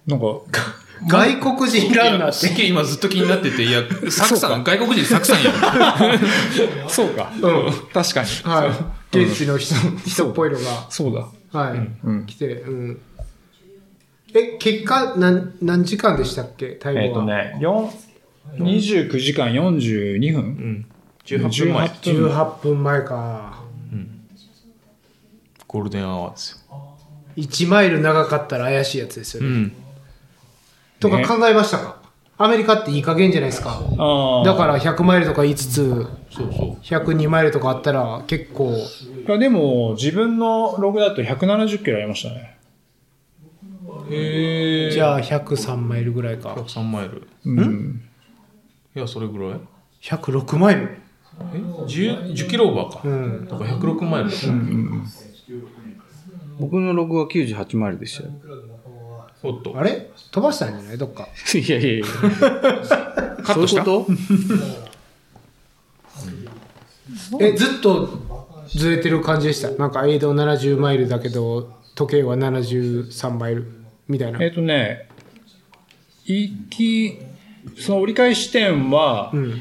なんか、
外国人ランナーって。
今ずっと気になってて、いや、サクさん、外国人サクさんやん。
そうか。
うん。
確かに。
はい。現地の人、人っぽいのが。
そうだ。
はい。
うん。
来て、うん。え、結果、何、何時間でしたっけ？タイムは。
えっ、とね、4 29時間42分、
うん。18分前。
18分前か。
ゴールデンアワーですよ。
1マイル長かったら怪しいやつですよね。
うん。
とか考えましたか？アメリカっていい加減じゃないですか。だから100マイルとか言いつつ、
そうそう。
102マイルとかあったら結構、
いやでも、自分のログだと170キロありましたね。
へえ。
じゃあ103マイルぐらいか。
103マイル。
うん。
いや、それぐらい
106マイル
え？10, 10キロオーバーか。
うん。
だから106マイルだ
僕のログは98マイルでしたよ。
おっと。
あれ？飛ばしたんじゃない？どっか。
いやいやいや。
カットした？
そういうこ
え、ずっとずれてる感じでした？なんか、映像70マイルだけど、時計は73マイルみたいな。
えっ、とね、行き、その折り返し地点は
う、ん。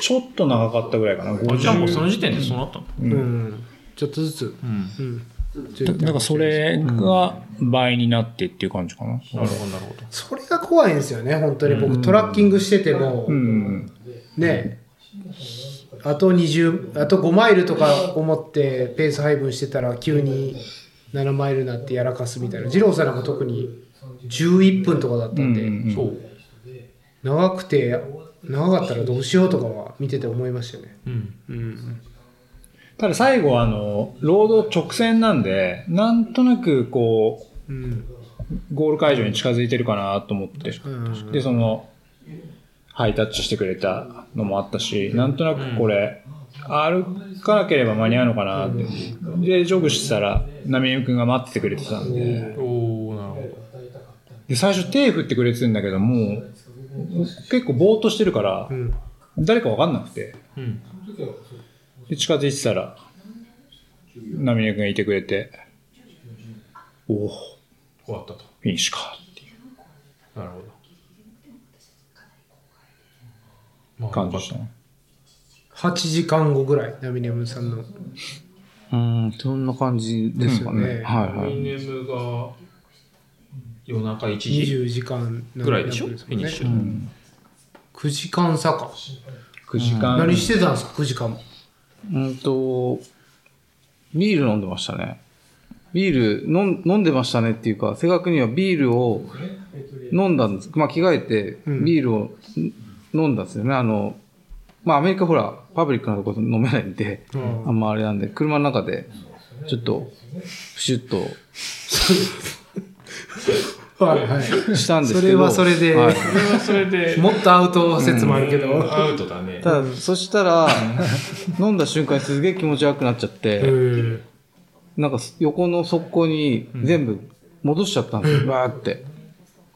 ちょっと長かったぐらいかな。
あじゃあもうそ
50
の時点でそうなったの？
うん。ちょっとずつ。
うん。
うん。
だだからそれが倍になってっていう感じかな。
なるほど、なるほど。
それが怖いんですよね、本当に。僕、トラッキングしてても、
うん。
ね、あと20、あと5マイルとか思ってペース配分してたら、急に7マイルになってやらかすみたいな。二郎さんなんか特に11分とかだったんで、
うん
そう。
長くて、長かったらどうしようとかは見てて思いましたよね。
うん。
うん。
ただ最後はあの、ロード直線なんで、なんとなくこ
うん。
う、ゴール会場に近づいてるかなと思って。
うん
で、その、ハイタッチしてくれたのもあったし、なんとなくこれ、歩かなければ間に合うのかなって。で、ジョグしてたら、波江くんが待っててくれてたんで、で、最初手振ってくれてるんだけど、もう、結構ぼーっとしてるから
う、ん。
誰かわかんなくて、
ど。うん。
で、近づいてたら、波江くんがいてくれて、おお、フ
終わったと。
ィニッシュかっていう
なるほど。まあ
感じでしたね。
8時間後ぐらい、ナミネムさんの。
うん、そんな感じですかね。
うんね
はいはい。
ミネムが夜中1時
20時間
ぐらいでしょ、
ナ
フィニッシュ。
うん。
9時間差か。
9時間。
何してたんですか、9時間も。
うんと、ビール飲んでましたね。ビール飲ん飲んでましたねっていうか、正確にはビールを飲んだんです。まあ、着替えて、ビールをん飲んだんですよね。あの、まあ、アメリカほら、パブリックなところ飲めないんで、
うん
あんまあれなんで、車の中で、ちょっと、プシュッと
はいはい。
したんですけど。
それはそれで
はい
それはそれで、
もっとアウト説もあるけど。
アウトだね。
ただ、そしたら、飲んだ瞬間にすげえ気持ち悪くなっちゃって、
うん
なんか横の側溝に全部戻しちゃったんですよ、バーって。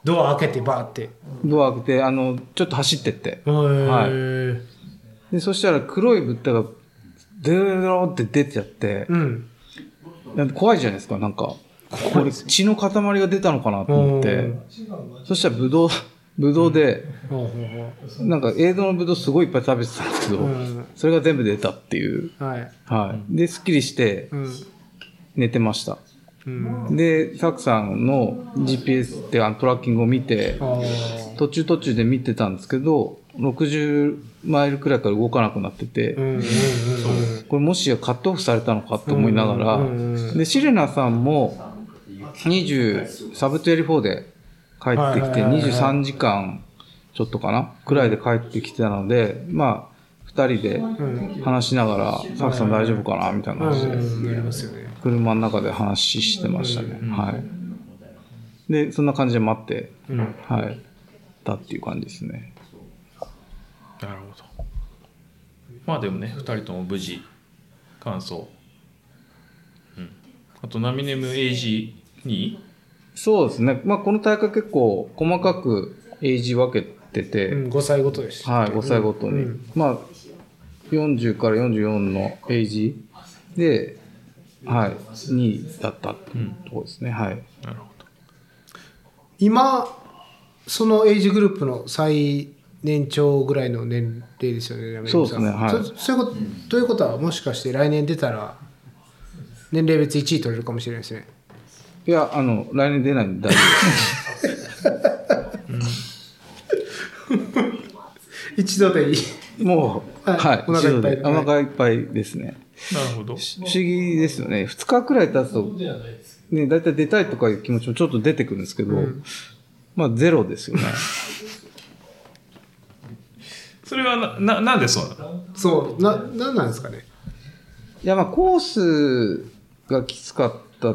ドア開けてバーって。
ドア開けて、あの、ちょっと走ってって。
はい。
で、そしたら黒い物体が、デーローって出てちゃって、
うん。
なんか怖いじゃないですか、なんか。これ血の塊が出たのかなと思って。そしたらブドウ、ブドウで、なんか映像のブドウすごいいっぱい食べてたんですけど、
うん
それが全部出たっていう。
うはい。
はい。で、すっきりして
うん。
寝てました。
うん。
で、サクさんの GPS ってあのトラッキングを見て、
あ
途中途中で見てたんですけど、60マイルくらいから動かなくなってて、これもしやカットオフされたのかと思いながら、で、シレナさんも20、サブ24で帰ってきて、
はいはいはいはい。
23時間ちょっとかなくらいで帰ってきてたので、まあ、二人で話しながら、サクさん大丈夫かなみたいな。感じで。車の中で話してましたね。はい。で、そん。な感じで待って、
うん。
はい。たっていう感じですね。
なるほど。まあでもね、二人とも無事、完走。うん。あと、ナミネム AG2?
そうですね。まあ、この大会結構細かくエイジ分けてて、
うん、5歳ごとでした。
はい、5歳ごとに。
うん
まあ、40から44のエイジで、はい、2位だったっていうところですね。はい。
なるほど。
今、そのエイジグループの最年長ぐらいの年齢ですよね、山
そうですねはい
そそういうこと、ということは、もしかして来年出たら、年齢別1位取れるかもしれないですね。
いや、あの、来年出ないんで大丈
一度でいい。
夫です。もう、
はい
はい、
お腹いっぱい
一度でお腹いっぱいですね。
なるほど。
不思議ですよね。2日くらい経つと、ね、だいたい出たいとかいう気持ちもちょっと出てくるんですけど、まあ、ゼロですよね。
それはな、ななんでそうなの？
そう、な、なんなんですかね。
いや、まあ、コースがきつかった。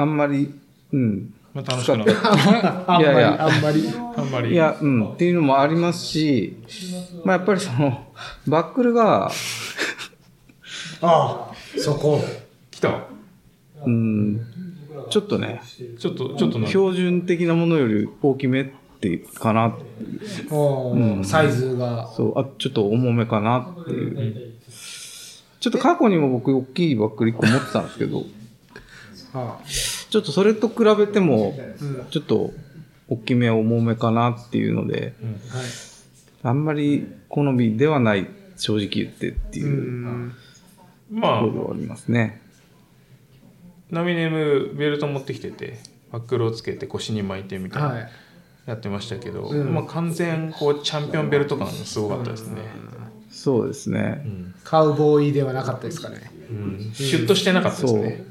あんまり、うん。
まあ楽しくな
いやいや
あんまり。
あんまり。
いや、うん、っていうのもありますし、まあ、やっぱりその、バックルが、
ああ、そこ。
来た
うん、ちょっとね、
ちょっと、ちょっとな。
標準的なものより大きめっていうかな。
おーサイズが。
そう、あ、ちょっと重めかなっていう。ちょっと過去にも僕、大きいバックル1個持ってたんですけど、
あ
ちょっとそれと比べても、ちょっと大きめ、重めかなっていうので、
あはい。
あんまり好みではない、正直言ってって
う。
いうん
まあ
とこ、ろはありますね。
ナミネムベルト持ってきてて、バックルをつけて腰に巻いてみたいな、
はい。
やってましたけど、
うん
まあ完全、こう、チャンピオンベルト感がすごかったですね。
そうですね
う。ん。
カウボーイではなかったですかね。
うんシュッとしてなかったですね。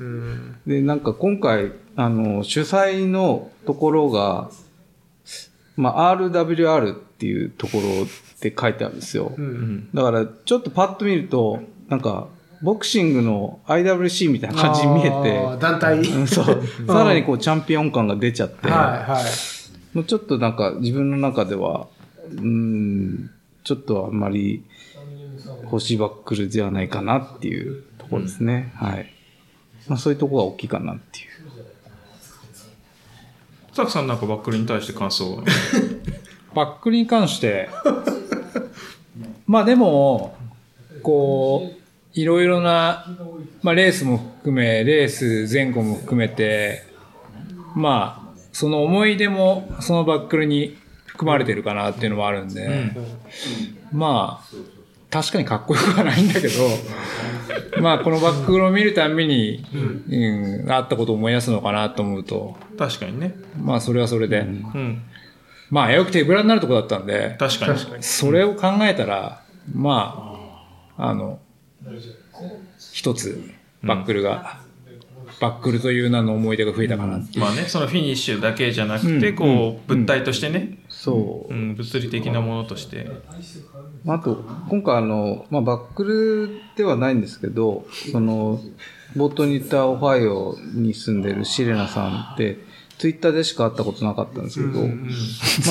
うん。
で、なんか今回、あの、主催のところが、まあ、RWR っていうところって書いてあるんですよ。
う。
うんん。
だから、ちょっとパッと見ると、なんか、ボクシングの IWC みたいな感じに見えて、
団体？
うんそう。さらにこう、チャンピオン感が出ちゃって、
はいはい。
もうちょっとなんか自分の中では、うーん、ちょっとあんまり欲しいバックルではないかなっていうところですね。はい。まあそういうところが大きいかなっていう。
ザクさんなんかバックルに対して感想は？
バックルに関して、まあでも、こう、いろいろな、まあレースも含め、レース前後も含めて、まあ、その思い出もそのバックルに含まれてるかなっていうのもあるんで、まあ、確かにかっこよくはないんだけど、まあこのバックルを見るたんびに、うん、あったことを思い出すのかなと思うと、
確かにね。
まあそれはそれで、
うん。
まあ、よく手ぶらになるとこだったんで、
確かに。
それを考えたら、まあ、あの、一つ、バックルがバックルという名の思い出が増えたかなっていう。
まあね、そのフィニッシュだけじゃなくて、
うん
こう、
うん
物体としてね、
そう
う。ん、物理的なものとして。
あと、今回あの、まあ、バックルではないんですけど、その、冒頭に言ったオハイオに住んでるシレナさんって、ツイッターでしか会ったことなかったんですけど、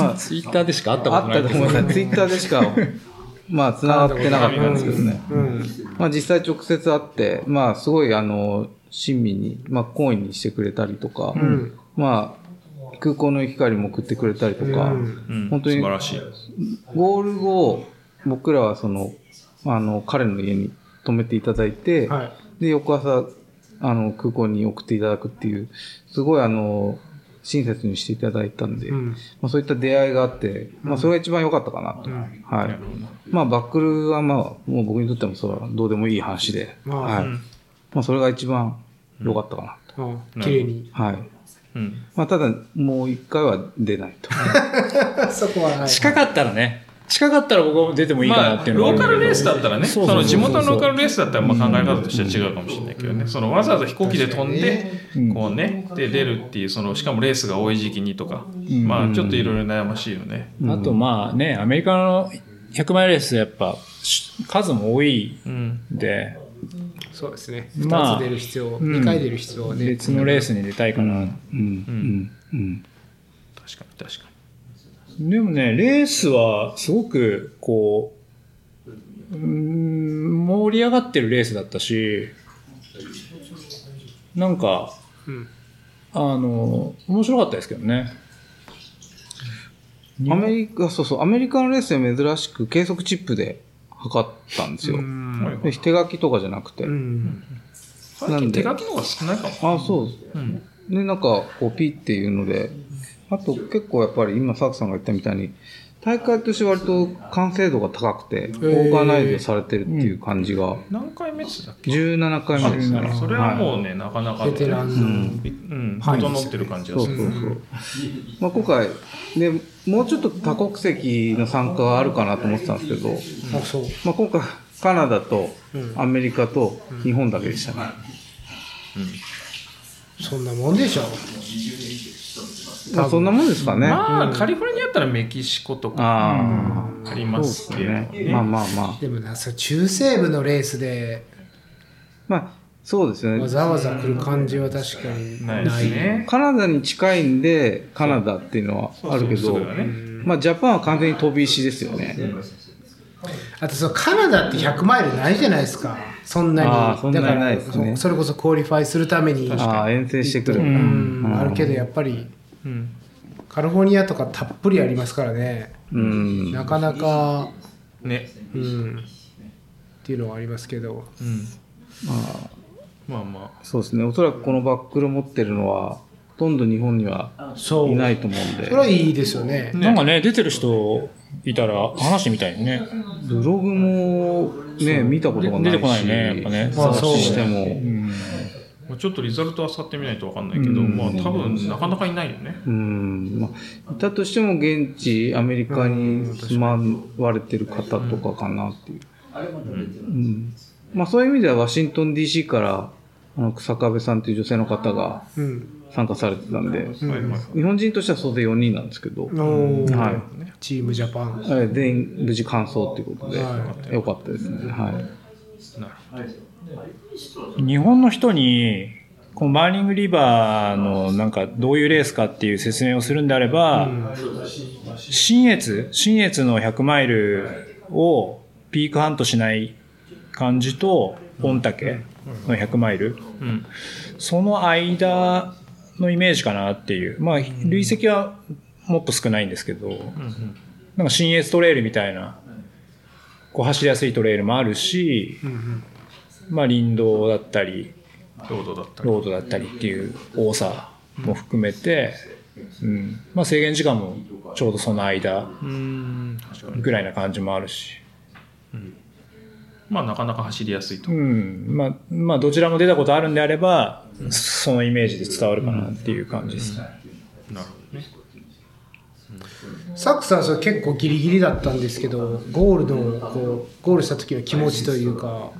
まあ、
ツイッターでしか会ったことな
あ
いです
ったと思います。ツイッターでしか、まあ、繋がってなかったんですけどね。
うん。
まあ、実際直接会って、まあ、すごい、あの、親身に、まあ、好意にしてくれたりとか、
うん。
まあ、空港の光も送ってくれたりとか、
うん
うん、
本当に
素晴らしい。
ゴール後、僕らはその、あの、彼の家に泊めていただいて、
はい。
で、翌朝、あの、空港に送っていただくっていう、すごいあの、親切にしていただいたんで、
うん。
まあ、そういった出会いがあって、まあ、それが一番良かったかなと。
うん
はい。まあ、バックルはまあ、もう僕にとってもそれはどうでもいい話で、
まあ
はい。
うん
まあ、それが一番良かったかなと。
あ綺麗に。
はい。
うん。
まあ、ただ、もう一回は出ないと。
そこは、はい。
近かったらね、近かったら僕は出てもいいかな
まあ、
っていうのは
ローカルレースだったらね、
そ
そう
そうそうそう
の地元のローカルレースだったら、まあ考え方としては違うかもしれないけどね、そのわざわざ飛行機で飛んで、
うん
こうね、で出るっていう、そのしかもレースが多い時期にとか、
ん
まあちょっといろいろ悩ましいよね。
あとまあね、アメリカの100マイルレースやっぱし数も多い
うん。
んで、
そうですね。
まあ
二つ出る必要、
うん
二回出る必要はね。
別のレースに出たいかな。
うん。うん。うん。
確かに確か
でもね、レースはすごくこう、うーん盛り上がってるレースだったし、なんか、
うん。
あの、面白かったですけどね。
アメリカ、そうそう、アメリカのレースで珍しく計測チップで測ったんですよ。
うん
で手書きとかじゃなくて。
うん。
に。最近手書きの方が少ないかも。
あそう。
うん。
で、なんか、こう、ピっていうので、あと結構やっぱり今、サークさんが言ったみたいに、大会として割と完成度が高くて、オーガナイズされてるっていう感じが、
何回目っつったっけ
？17回目ですね。
17
それはもうね、なかなかね
ベテランの。
うん、整ってる感じがする。
そうそうそう。まあ、今回、で、もうちょっと多国籍の参加があるかなと思ってたんですけど、
あ、そう。
まあ、今回、カナダと
うん
アメリカと日本だけでしたね。
そんなもんでしょ。
まあ、そんなもんですかね。
まあ、カリフォルニアだったらメキシコとか
あ
あり
あ、
ま
すす
けど
ね。
ね。
まあまあまあ。
でもな、そう中西部のレースで
まあ、そうですよね。
わざわざ来る感じは確かに
な
ないい。
ですね。
カナダに近いんで、カナダっていうのはあるけどまあ、ジャパンは完全に飛び石ですよね。
あとそう、カナダって100マイルないじゃないですか。そんなに。
そんなに
だから
ないですね
そそれこそクオリファイするために。
ああ、遠征してくる。
う
うん
ん、あるけどやっぱり
うん。
カリフォルニアとかたっぷりありますからね。
うん。
なかなか、
ね。
うん、っていうのはありますけど。
うん。
まあ、
まあま
そうですね。おそらくこのバックルを持ってるのは、ほとんど日本には
そう。
いないと思うんで
それ、はいいですよね。
なんかね、出てる人いたら話みたいね。
ブログもね、見たことがないし、
出てこないねやっぱね
探
そう
しても、
うん。
あ、ちょっとリザルトは漁ってみないとわかんないけど、
うん
まあ多分なかなかいないよね。
うん、まあ、いたとしても現地、アメリカに住まわれてる方とかかなっていう。うん。まあそういう意味ではワシントン DC から、あの、草壁さんという女性の方が
うん。
参加されてたんで、日本人としては総勢4人なんですけど、はい
チームジャパン。
え全員無事完走ということで、
は
よかったですね。はい。
日本の人に、このバーニングリバーのなんかどういうレースかっていう説明をするんであれば、信越、信越の100マイルをピークハントしない感じと、御嶽の100マイル、
ど。うん。
その間のイメージかなっていう。まあ、累積はもっと少ないんですけど、なんか新越トレイルみたいな、こう走りやすいトレイルもあるし、まあ林道だったり、
ロードだったり。
ロードだったりっていう多さも含めて、うん、まあ制限時間もちょうどその間。ぐらいな感じもあるし、
まあなかなか走りやすいと。
うん、まあ、まあどちらも出たことあるんであれば、そのイメージで伝わるかなっていう感じですね。
なるほどね。
サックさんはそれ結構ギリギリだったんですけど、ゴールの、こう、ゴールした時の気持ちというか、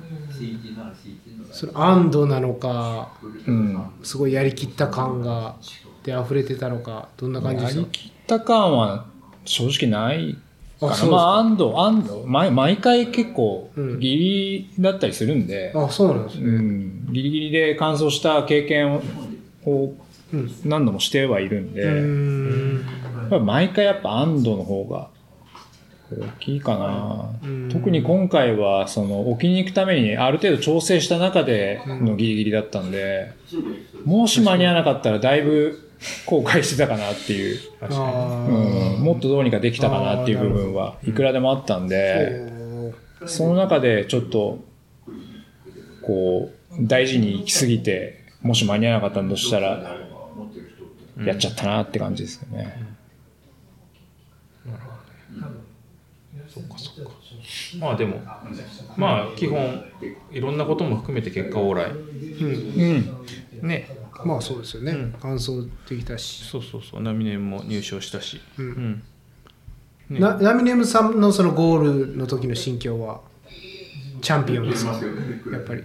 その安堵なのか
うん。
すごいやりきった感がで溢れてたのかどんな感じでした？
やりきった感は正直ないかな。
あそうですか
まあ、安堵、安堵、毎毎回結構
うん
ギリだったりするんで、
あそうなんです
う
ね、
ん、ギリギリで完走した経験を
うん。
何度もしてはいるんで、
うーん。
やっぱ毎回やっぱ安堵の方が大きいかな。
うん。
特に今回はその置きに行くためにある程度調整した中でのギリギリだったんで、もし間に合わなかったらだいぶ後悔してたかなっていう、
あ
う
ー
ん、もっとどうにかできたかなっていう部分はいくらでもあったんで、その中でちょっとこう大事に行き過ぎてもし間に合わなかったんだとしたらやっちゃったなって感じですよね。
まあでもまあ基本いろんなことも含めて結果オーライ
うん。
ね。
まあそうですよね、
うん。
完走できたし、
そうそうそう。ナミネムも入賞したし。
うん。
うん。ね。
なナミネムさんのそのゴールの時の心境はチャンピオンですか？やっぱり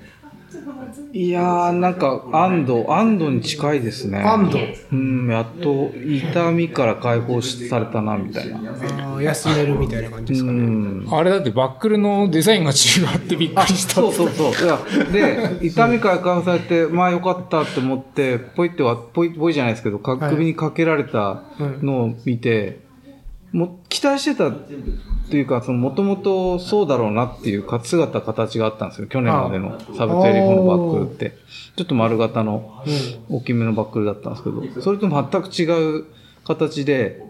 いやー、なんか、安堵、安堵に近いですね。
安堵
うん、やっと痛みから解放しされたな、みたいな。
あー休めるみたいな感じです
う
かね、
ん。
あれだってバックルのデザインが違ってびっくりした
そうそうそう。いやで、痛みから解放されて、まあよかったって思って、ポイっては、ポイ、ポイじゃないですけど、首にかけられたのを見て、もう期待してたというか、その、もともとそうだろうなっていうか姿、形があったんですよ。去年までのサブテリフのバックルって。ちょっと丸型の大きめのバックルだったんですけど、それと全く違う形で、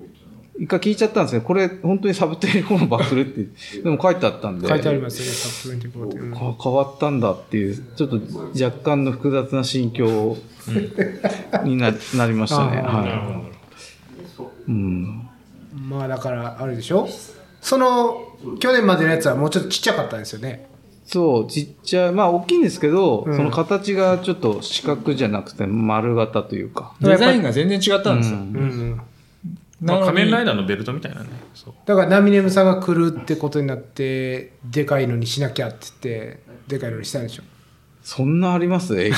一回聞いちゃったんですね。これ、本当にサブテリフのバックルって、でも書いてあったんで。
書いてありますよねサプリメントって、
変わったんだっていう、ちょっと若干の複雑な心境にななりましたね。はい。うん。
まあだからあれでしょ？その去年までのやつはもうちょっとちっちゃかったんですよね。
そう、ちっちゃい、まあ大きいんですけど、
うん。
その形がちょっと四角じゃなくて丸型というか。
デザインが全然違ったんですよ。
うん。
うん。
まあ、仮面ライダーのベルトみたいなねそう。
だからナミネムさんが来るってことになってでかいのにしなきゃって言ってでかいのにしたんでしょ？
そんなあります？影響？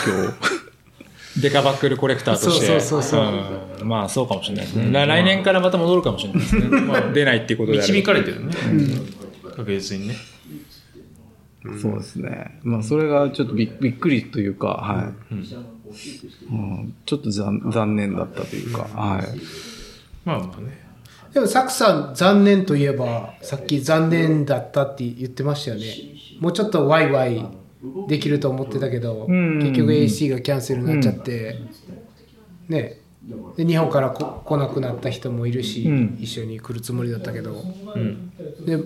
デカバックルコレクターとして。
そうそうそう
う。ん。まあそうかもしれないですね。来来年からまた戻るかもしれないですね。まあ出ないっていうことで
導かれてるね、確実にね。
そうですね。まあそれがちょっとびっびっくりというか、はい。うん。ちょっと残残念だったというか、はい。
まあまあね。
でもサクさん残念といえばさっき残念だったって言ってましたよね。もうちょっとワイワイできると思ってたけど、
ん。
結局 AC がキャンセルになっちゃって、ね。で日本からこ来なくなった人もいるし、
うん。
一緒に来るつもりだったけど。
うん。
で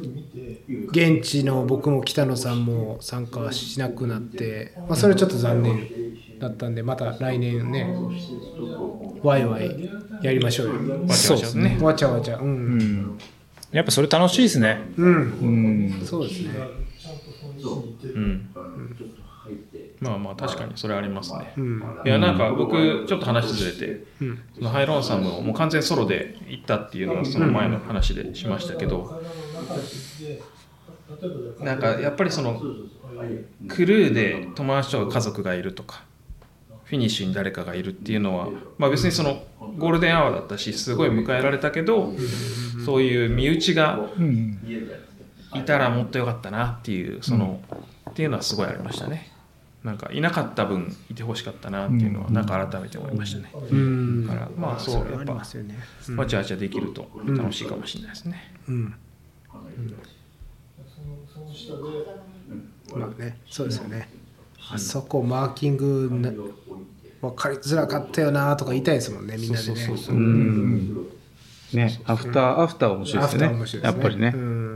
現地の僕も北野さんも参加しなくなって、まあ、それはちょっと残念だったんでまた来年ねワイワイやりましょうよ。
わちゃわちゃね。
わちゃわちゃ。うん、
うん。やっぱそれ楽しいですね。
うん、
うん。
そうですね。
うんまあまあ確かにそれありますね、
うん。
いやなんか僕ちょっと話ずれて、
うん。
そのハイロンさんももう完全ソロで行ったっていうのはその前の話でしましたけど、なんかやっぱりそのクルーで友達とか家族がいるとかフィニッシュに誰かがいるっていうのは、まあ、別にそのゴールデンアワーだったしすごい迎えられたけどそういう身内が
うん。
いたらもっと良かったなっていうその、っていうのはすごいありましたね。なんかいなかった分いてほしかったなっていうのはなんか改めて思いましたね、
うん。
だからまあそうやっぱわちゃわちゃできると楽しいかもしれないですね、
うん。まあねそうですよね。あそこマーキングな分かりづらかったよなとか言いたいですもんねみんなでね。
そうそうそう。
うん。ね、アフター、アフター面白いですね。
面白いですね。
やっぱりね。
う。ん。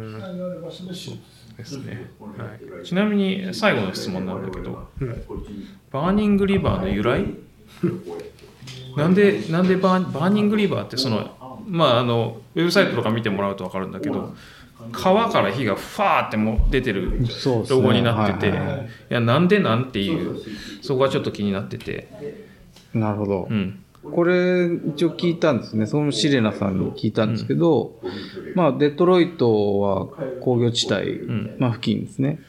ですね、はい、ちなみに最後の質問なんだけど、バーニングリバーの由来？なんでなんでバーバーニングリバーってそのまああのウェブサイトとか見てもらうと分かるんだけど川から火がファーってもう出てるロゴになってて、
はいいはい。はい
やなんでなんていうそこがちょっと気になってて、
なるほど。
うん
これ、一応聞いたんですね。そのシレナさんに聞いたんですけど、まあ、デトロイトは工業地帯、
ん
まあ、付近ですね。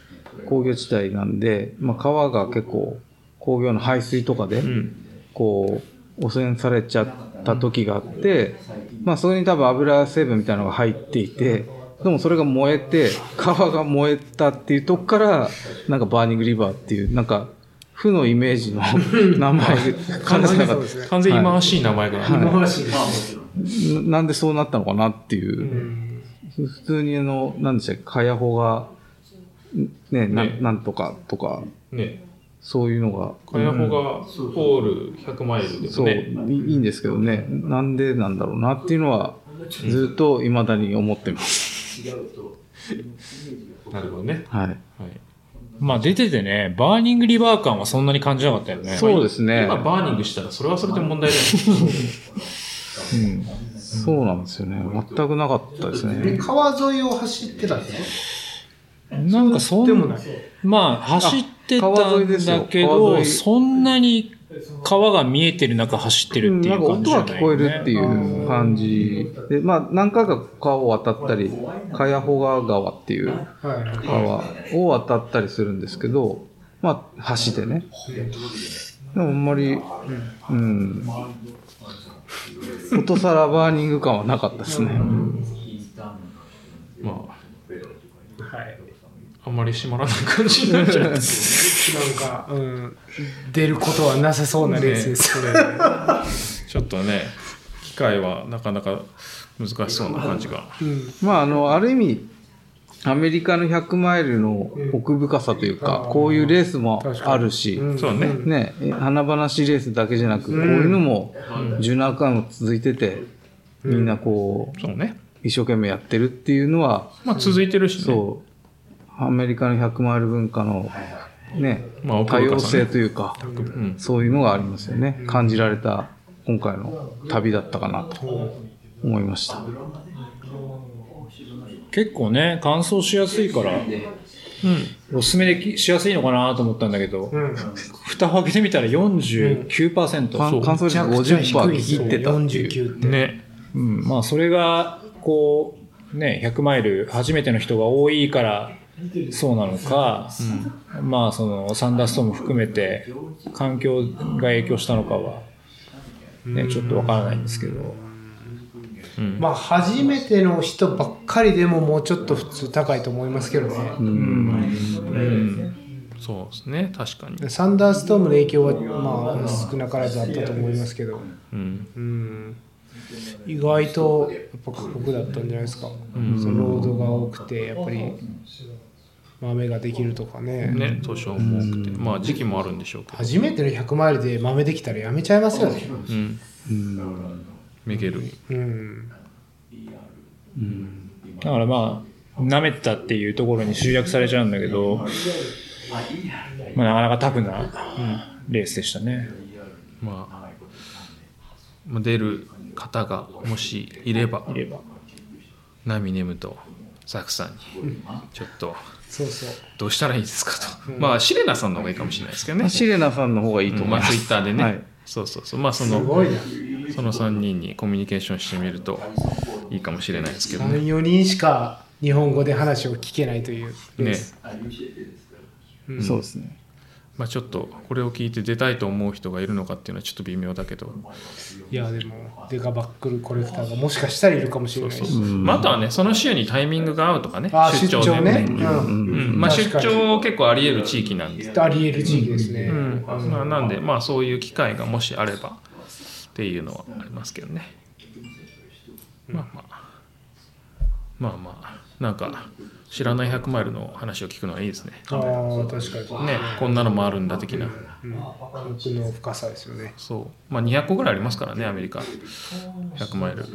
工業地帯なんで、まあ、川が結構工業の排水とかで、
うん。
こう、汚染されちゃった時があって、まあそれに多分油成分みたいなのが入っていて、でもそれが燃えて、川が燃えたっていうとこから、なんかバーニングリバーっていう、なんか、負のイメージの 名前で感じなかっ
そうですね。
完全に忌まわしい名前が。
忌まわしい。
ななんでそうなったのかなっていうう。
ん
普通にあの、なんでしたっけ、カヤホガ、ね、な
ね
なんとかとか、
ね。
そういうのが、
カヤホがポール100マイルで
そう、
もね。
いいいんですけどね、なんでなんだろうなっていうのは、ずっと未だに思ってます。
なるほどね。
はい。
はい。
まあ出ててね、バーニングリバー感はそんなに感じなかったよね。
そうですね
今バーニングしたらそれはそれで問題だよね。
そうなんですよね。全くなかったです
で
ね。
川沿いを走ってたんですか
なんかそん
でもない。
まあ走ってたんだけど、そんなに川が見えてる中走ってるっていう感じじゃない、ね。
音が聞こえるっていう感じで、まあ何回か川を渡ったり、かやほが川っていう。川を渡ったりするんですけど、まあ橋でね。でもあんまり、うん。音さらバーニング感はなかったですね。
ま
はい。
あ、あんまり閉まらない感じになっちゃう。
なんか、うん、出ることはなさそうなレースです。
ね ちょっとね、機械はなかなか難しそうな感じが。
うん。
まあ、あの、ある意味、アメリカの100マイルの奥深さというか、こういうレースもあるし、
うん
そうね。
ね、華々しいレースだけじゃなく、こういうのも17回も続いてて、みんなこう、
そうね。
一生懸命やってるっていうのは、
まあ続いてるしね。
そう、アメリカの100マイル文化のね、
まあ奥
多様性というか、
うん。
そういうのがありますよね。感じられた今回の旅だったかなと思いました。
結構ね、乾燥しやすいから、おすすめできしやすいのかなと思ったんだけど、
うん。
蓋を開けてみたら49%。
乾乾燥率50%切ってたっていう。
49って。
ね。
うん、まあそれが、こう、ね、100マイル初めての人が多いから、そうなのか、まあそのサンダーストーム含めて環境が影響したのかは、ね、ちょっとわからないんですけど、
うん。
まあ、初めての人ばっかりでももうちょっと普通高いと思いますけどね。
うん。そうですね。確かに。
サンダーストームの影響は、まあ、少なからずあったと思いますけど、
うん。
うん、意外とやっぱ過酷だったんじゃないですか。そのロードが多くて、やっぱり豆ができるとかね。
ね、年重くて。まあ時期もあるんでしょうけど。
初めての100マイルで豆できたらやめちゃいますよね。
うん。メゲル。
うん。
だからまあ、舐めたっていうところに集約されちゃうんだけど、まあなかなかタフなレースでしたね。
まあ、まあ出る方がもしいれば、
いれば。
ナミネムとザクさんに、ちょっと、
そうそう。
どうしたらいいですかと。まあ、シレナさんの方がいいかもしれないですけどね。
シレナさんの方がいいと思い
まあ、
ます。
ツイッターでね。
はい
そうそうそう。まあ、そ
す
の、
ごいな。
その3人にコミュニケーションしてみるといいかもしれないですけどね。
3、4人しか日本語で話を聞けないという
ね
ス。
そうですね。
まあ、ちょっとこれを聞いて出たいと思う人がいるのかっていうのはちょっと微妙だけど、
いや、でも、デカバックルコレクターがもしかしたらいるかもしれないし。
まあ、あとはね、その週にタイミングが合うとかね、
あ
出張
ね。
ね。
うん。
うんまあ、出張結構あり得る地域なんで、
あり得る地域ですね。
うんまあ、なんで、まあ、そういう機会がもしあればっていうのはありますけどね。まあまあ、まあまあ、なんか、知らない100マイルの話を聞くのはいいですね。
ああ、確かに。
ね、こんなのもあるんだ的な。
うん、奥の深さですよね。
そう。まあ、200個ぐらいありますからね、アメリカ。100マイル。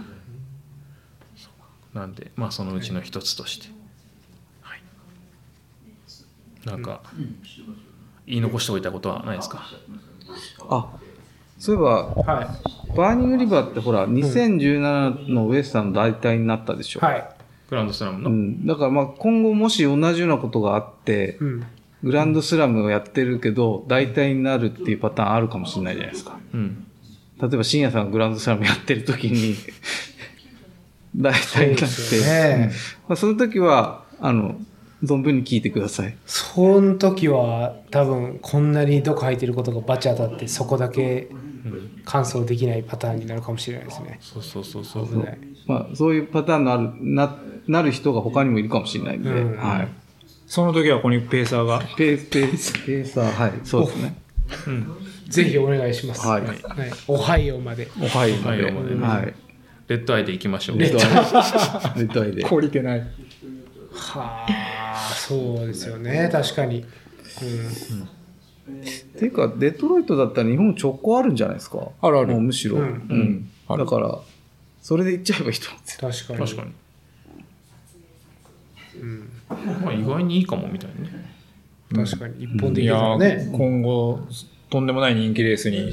なん。で、まあ、そのうちの一つとして。はい。なん。か、言い残しておいたことはないですか
あ、そういえば、
は
バーニングリバーってほら、2017のウエスタンの代替になったでしょ。
い。はい。
グランドスラムの。
うん、だからまあ今後もし同じようなことがあって、
うん。
グランドスラムをやってるけど、代替になるっていうパターンあるかもしれないじゃないですか。
うん。
例えば深夜さんがグランドスラムやってる時に、代替になって、
そね
まあ、その時は、あの、存分に聞いてください。
その時は多分こんなに毒吐いてることがバチ当たってそこだけ完走できないパターンになるかもしれないですね。
そうそうそうそう
危ない
まあ、そういうパターンのある、な、なる人が他にもいるかもしれないんで、
うん
はい。
その時はここにペーサーが。
ペー、ペー、ペーサー、はい、そうですね。
ぜひお願いします。
はい
はい。
おはいまで。
おはいまで
はい。
レッドアイでいきましょう
レッドアイ。レッドアイで。
懲りてない。
はあ、そうですよね。確かに。
っていうか、デトロイトだったら日本直行あるんじゃないですか？
あるある
もうむしろ。
う
うんん。
ある
だから、それで行っちゃえばいいと思うんですよ。
うん。確かに。
確かに、まあ、意外にいいかもみたいなね
確かに。一本でい
い
ね。
ー今後、とんでもない人気レースに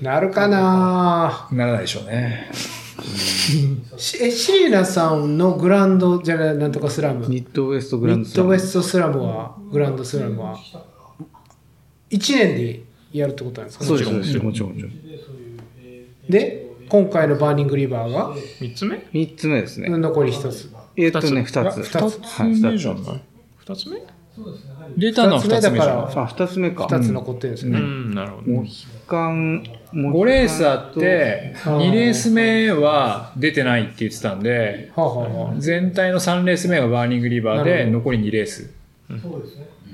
なるかな
ならないでしょうね。
しえ、シリナさんのグランドじゃない、なんとかスラム。ミ
ミッドウエストグランドスラム
ッドウエストスラムは、グランドスラムは、1年でやるってことなんですか？
そうです、そうです。もちろん、もちろん。
で、今回のバーニングリバーが、
3つ目？
三つ目ですね。
残り1つ。
えっとね、二つ。
二つ
はい、
目。じゃない
？2つ目？
出たのは2つ目じゃない？
二
あ、二つ目か。
2つ残ってるんですよ
う
ね。
んなるほど、
モヒカン、モ
5レースあって、2レース目は出てないって言ってたんで、全体の3レース目がバーニングリバーで、残り2レース。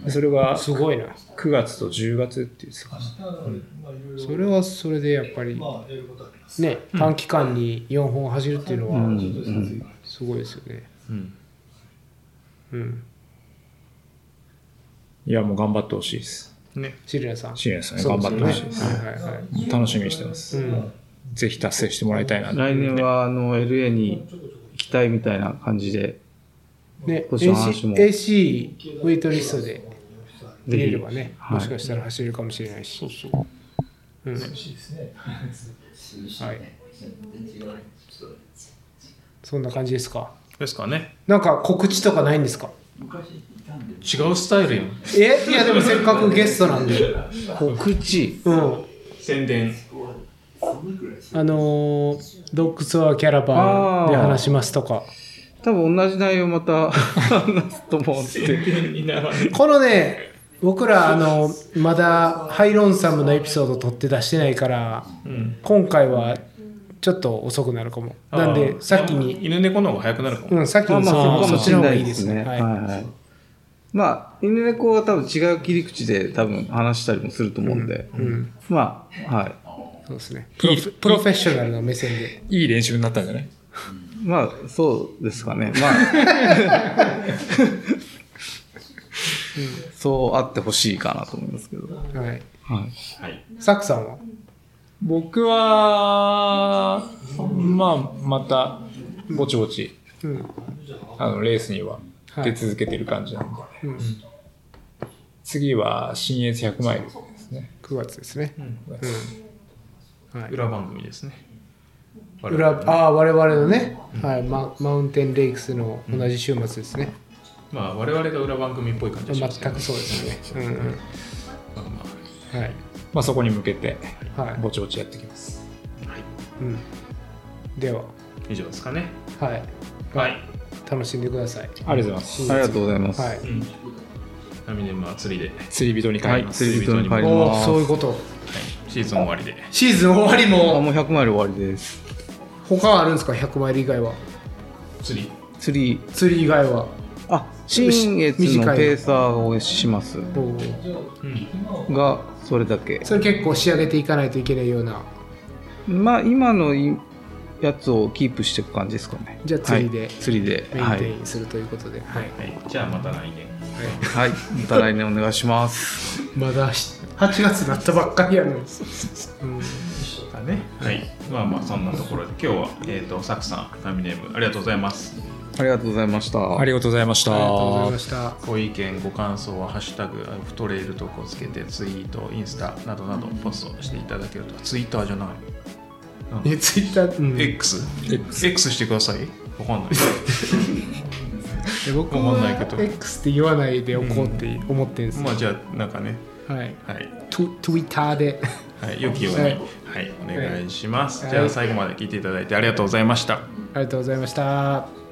それが
すごいな。
9月と10月って言ってたかな。
それはそれでやっぱり、ね、短期間に4本走るっていうのは、すごいですよね。
うん、
うん。
いや、もう頑張ってほしいです。
ね
シリナさん。
シリアさん、頑張ってほしいです。
はいはいはい。
楽しみにしてます。
うん。
ぜひ達成してもらいたいなって
来年は、あの、LA に行きたいみたいな感じで、
ね、
今年の話
AC,
も
AC ウェイトリストで入れればね、
はい
もしかしたら走れるかもしれないし。
そうそう
うん。はい。そんな感じですか？
ですかね
なんか告知とかないんですか？
違うスタイルやん
え？いやでもせっかくゲストなんで。
告知。
うん。
宣伝
あのードッグツアーキャラバンで話しますとか。
多分同じ内容また 話すと思うんで。
このね、僕ら、あの、まだハイロンサムのエピソード撮って出してないから、
うん
今回はちょっと遅くなるかも。なんで、先に、
犬猫の方が早くなるかも、
うん、先
まあまあ、
にその
そうかもしれ
そっちの方。がいいですすね。
はい
は
はい。まあ、犬猫は多分違う切り口で多分話したりもすると思うんで。
い。うん。
まあ、はい。
そうですね。プロフプロフェッショナルな目線で。
いい練習になったんじゃない？
まあ、そうですかね。まあ、そうあってほしいかなと思いますけど。
はい。
はい。
はい
サックさんは？
僕は、まあ、また、ぼちぼち、
うん。
あの、レースには
はい
出続けてる感じなんで、
うん。
次は、新越100マイルですね。
9月ですね。
うん
うん。はい。
裏番組ですね
裏、ああ、我々のね、はい、ママウンテンレイクスの同じ週末ですね。
まあ我々が裏番組っぽい感じがしすけど
くそうですね。うんうん。
まあま
はい。
まあ、そこに向けて、
はい。
ぼちぼちやっていきます。
うん。では、
あ以上ですかね
はい。
はい、
楽しんでください。
ありがとうございます。
ありがとうございます。
はい。
うん、ナミネムは釣りで、
釣り人に帰ります。
釣り人に帰り
おお、
ます。
そういうこと。
はい、シーズン終わりで
シーズン終わり
あ、
も、
もう100マイル終わりです。
他はあるんですか ?100 マイル以外は。
釣り
釣り、
釣り以外は。
あ、新越のペーサーをします
うん
が、それだけ。
それ結構仕上げていかないといけないような。
まあ、今のいやつをキープしていく感じですかね。
じゃあ釣りで
はい釣りで。
メイン
はい。
テインするということで。はい。
はい、じゃあまた来年
はい。また来年お願いします。
まだ8月になったばっかりやのに。うん
だねはいまあまあそんなところで今日は、えー、とサクさんナミネームありがとうございます
ありがとうございました。
ありがとうございました。
ありがとうございました。
ご意見ご感想は「ハッシュタグフトレイル」とこをつけてツイートインスタなどなどポストしていただけるとツイッターじゃない
え、ツイッター、うん、
X? X してください。わかんない。
え僕
わかんないけど。
は X って言わないでおこうって思ってるんですよ。
まあじゃあなんかね。
はい。
はい、
トゥ Twitter で。
はい、良きように、
は
はいい。お願いします、
はい。
じゃあ最後まで聞いていただいてありがとうございました。
ありがとうございました。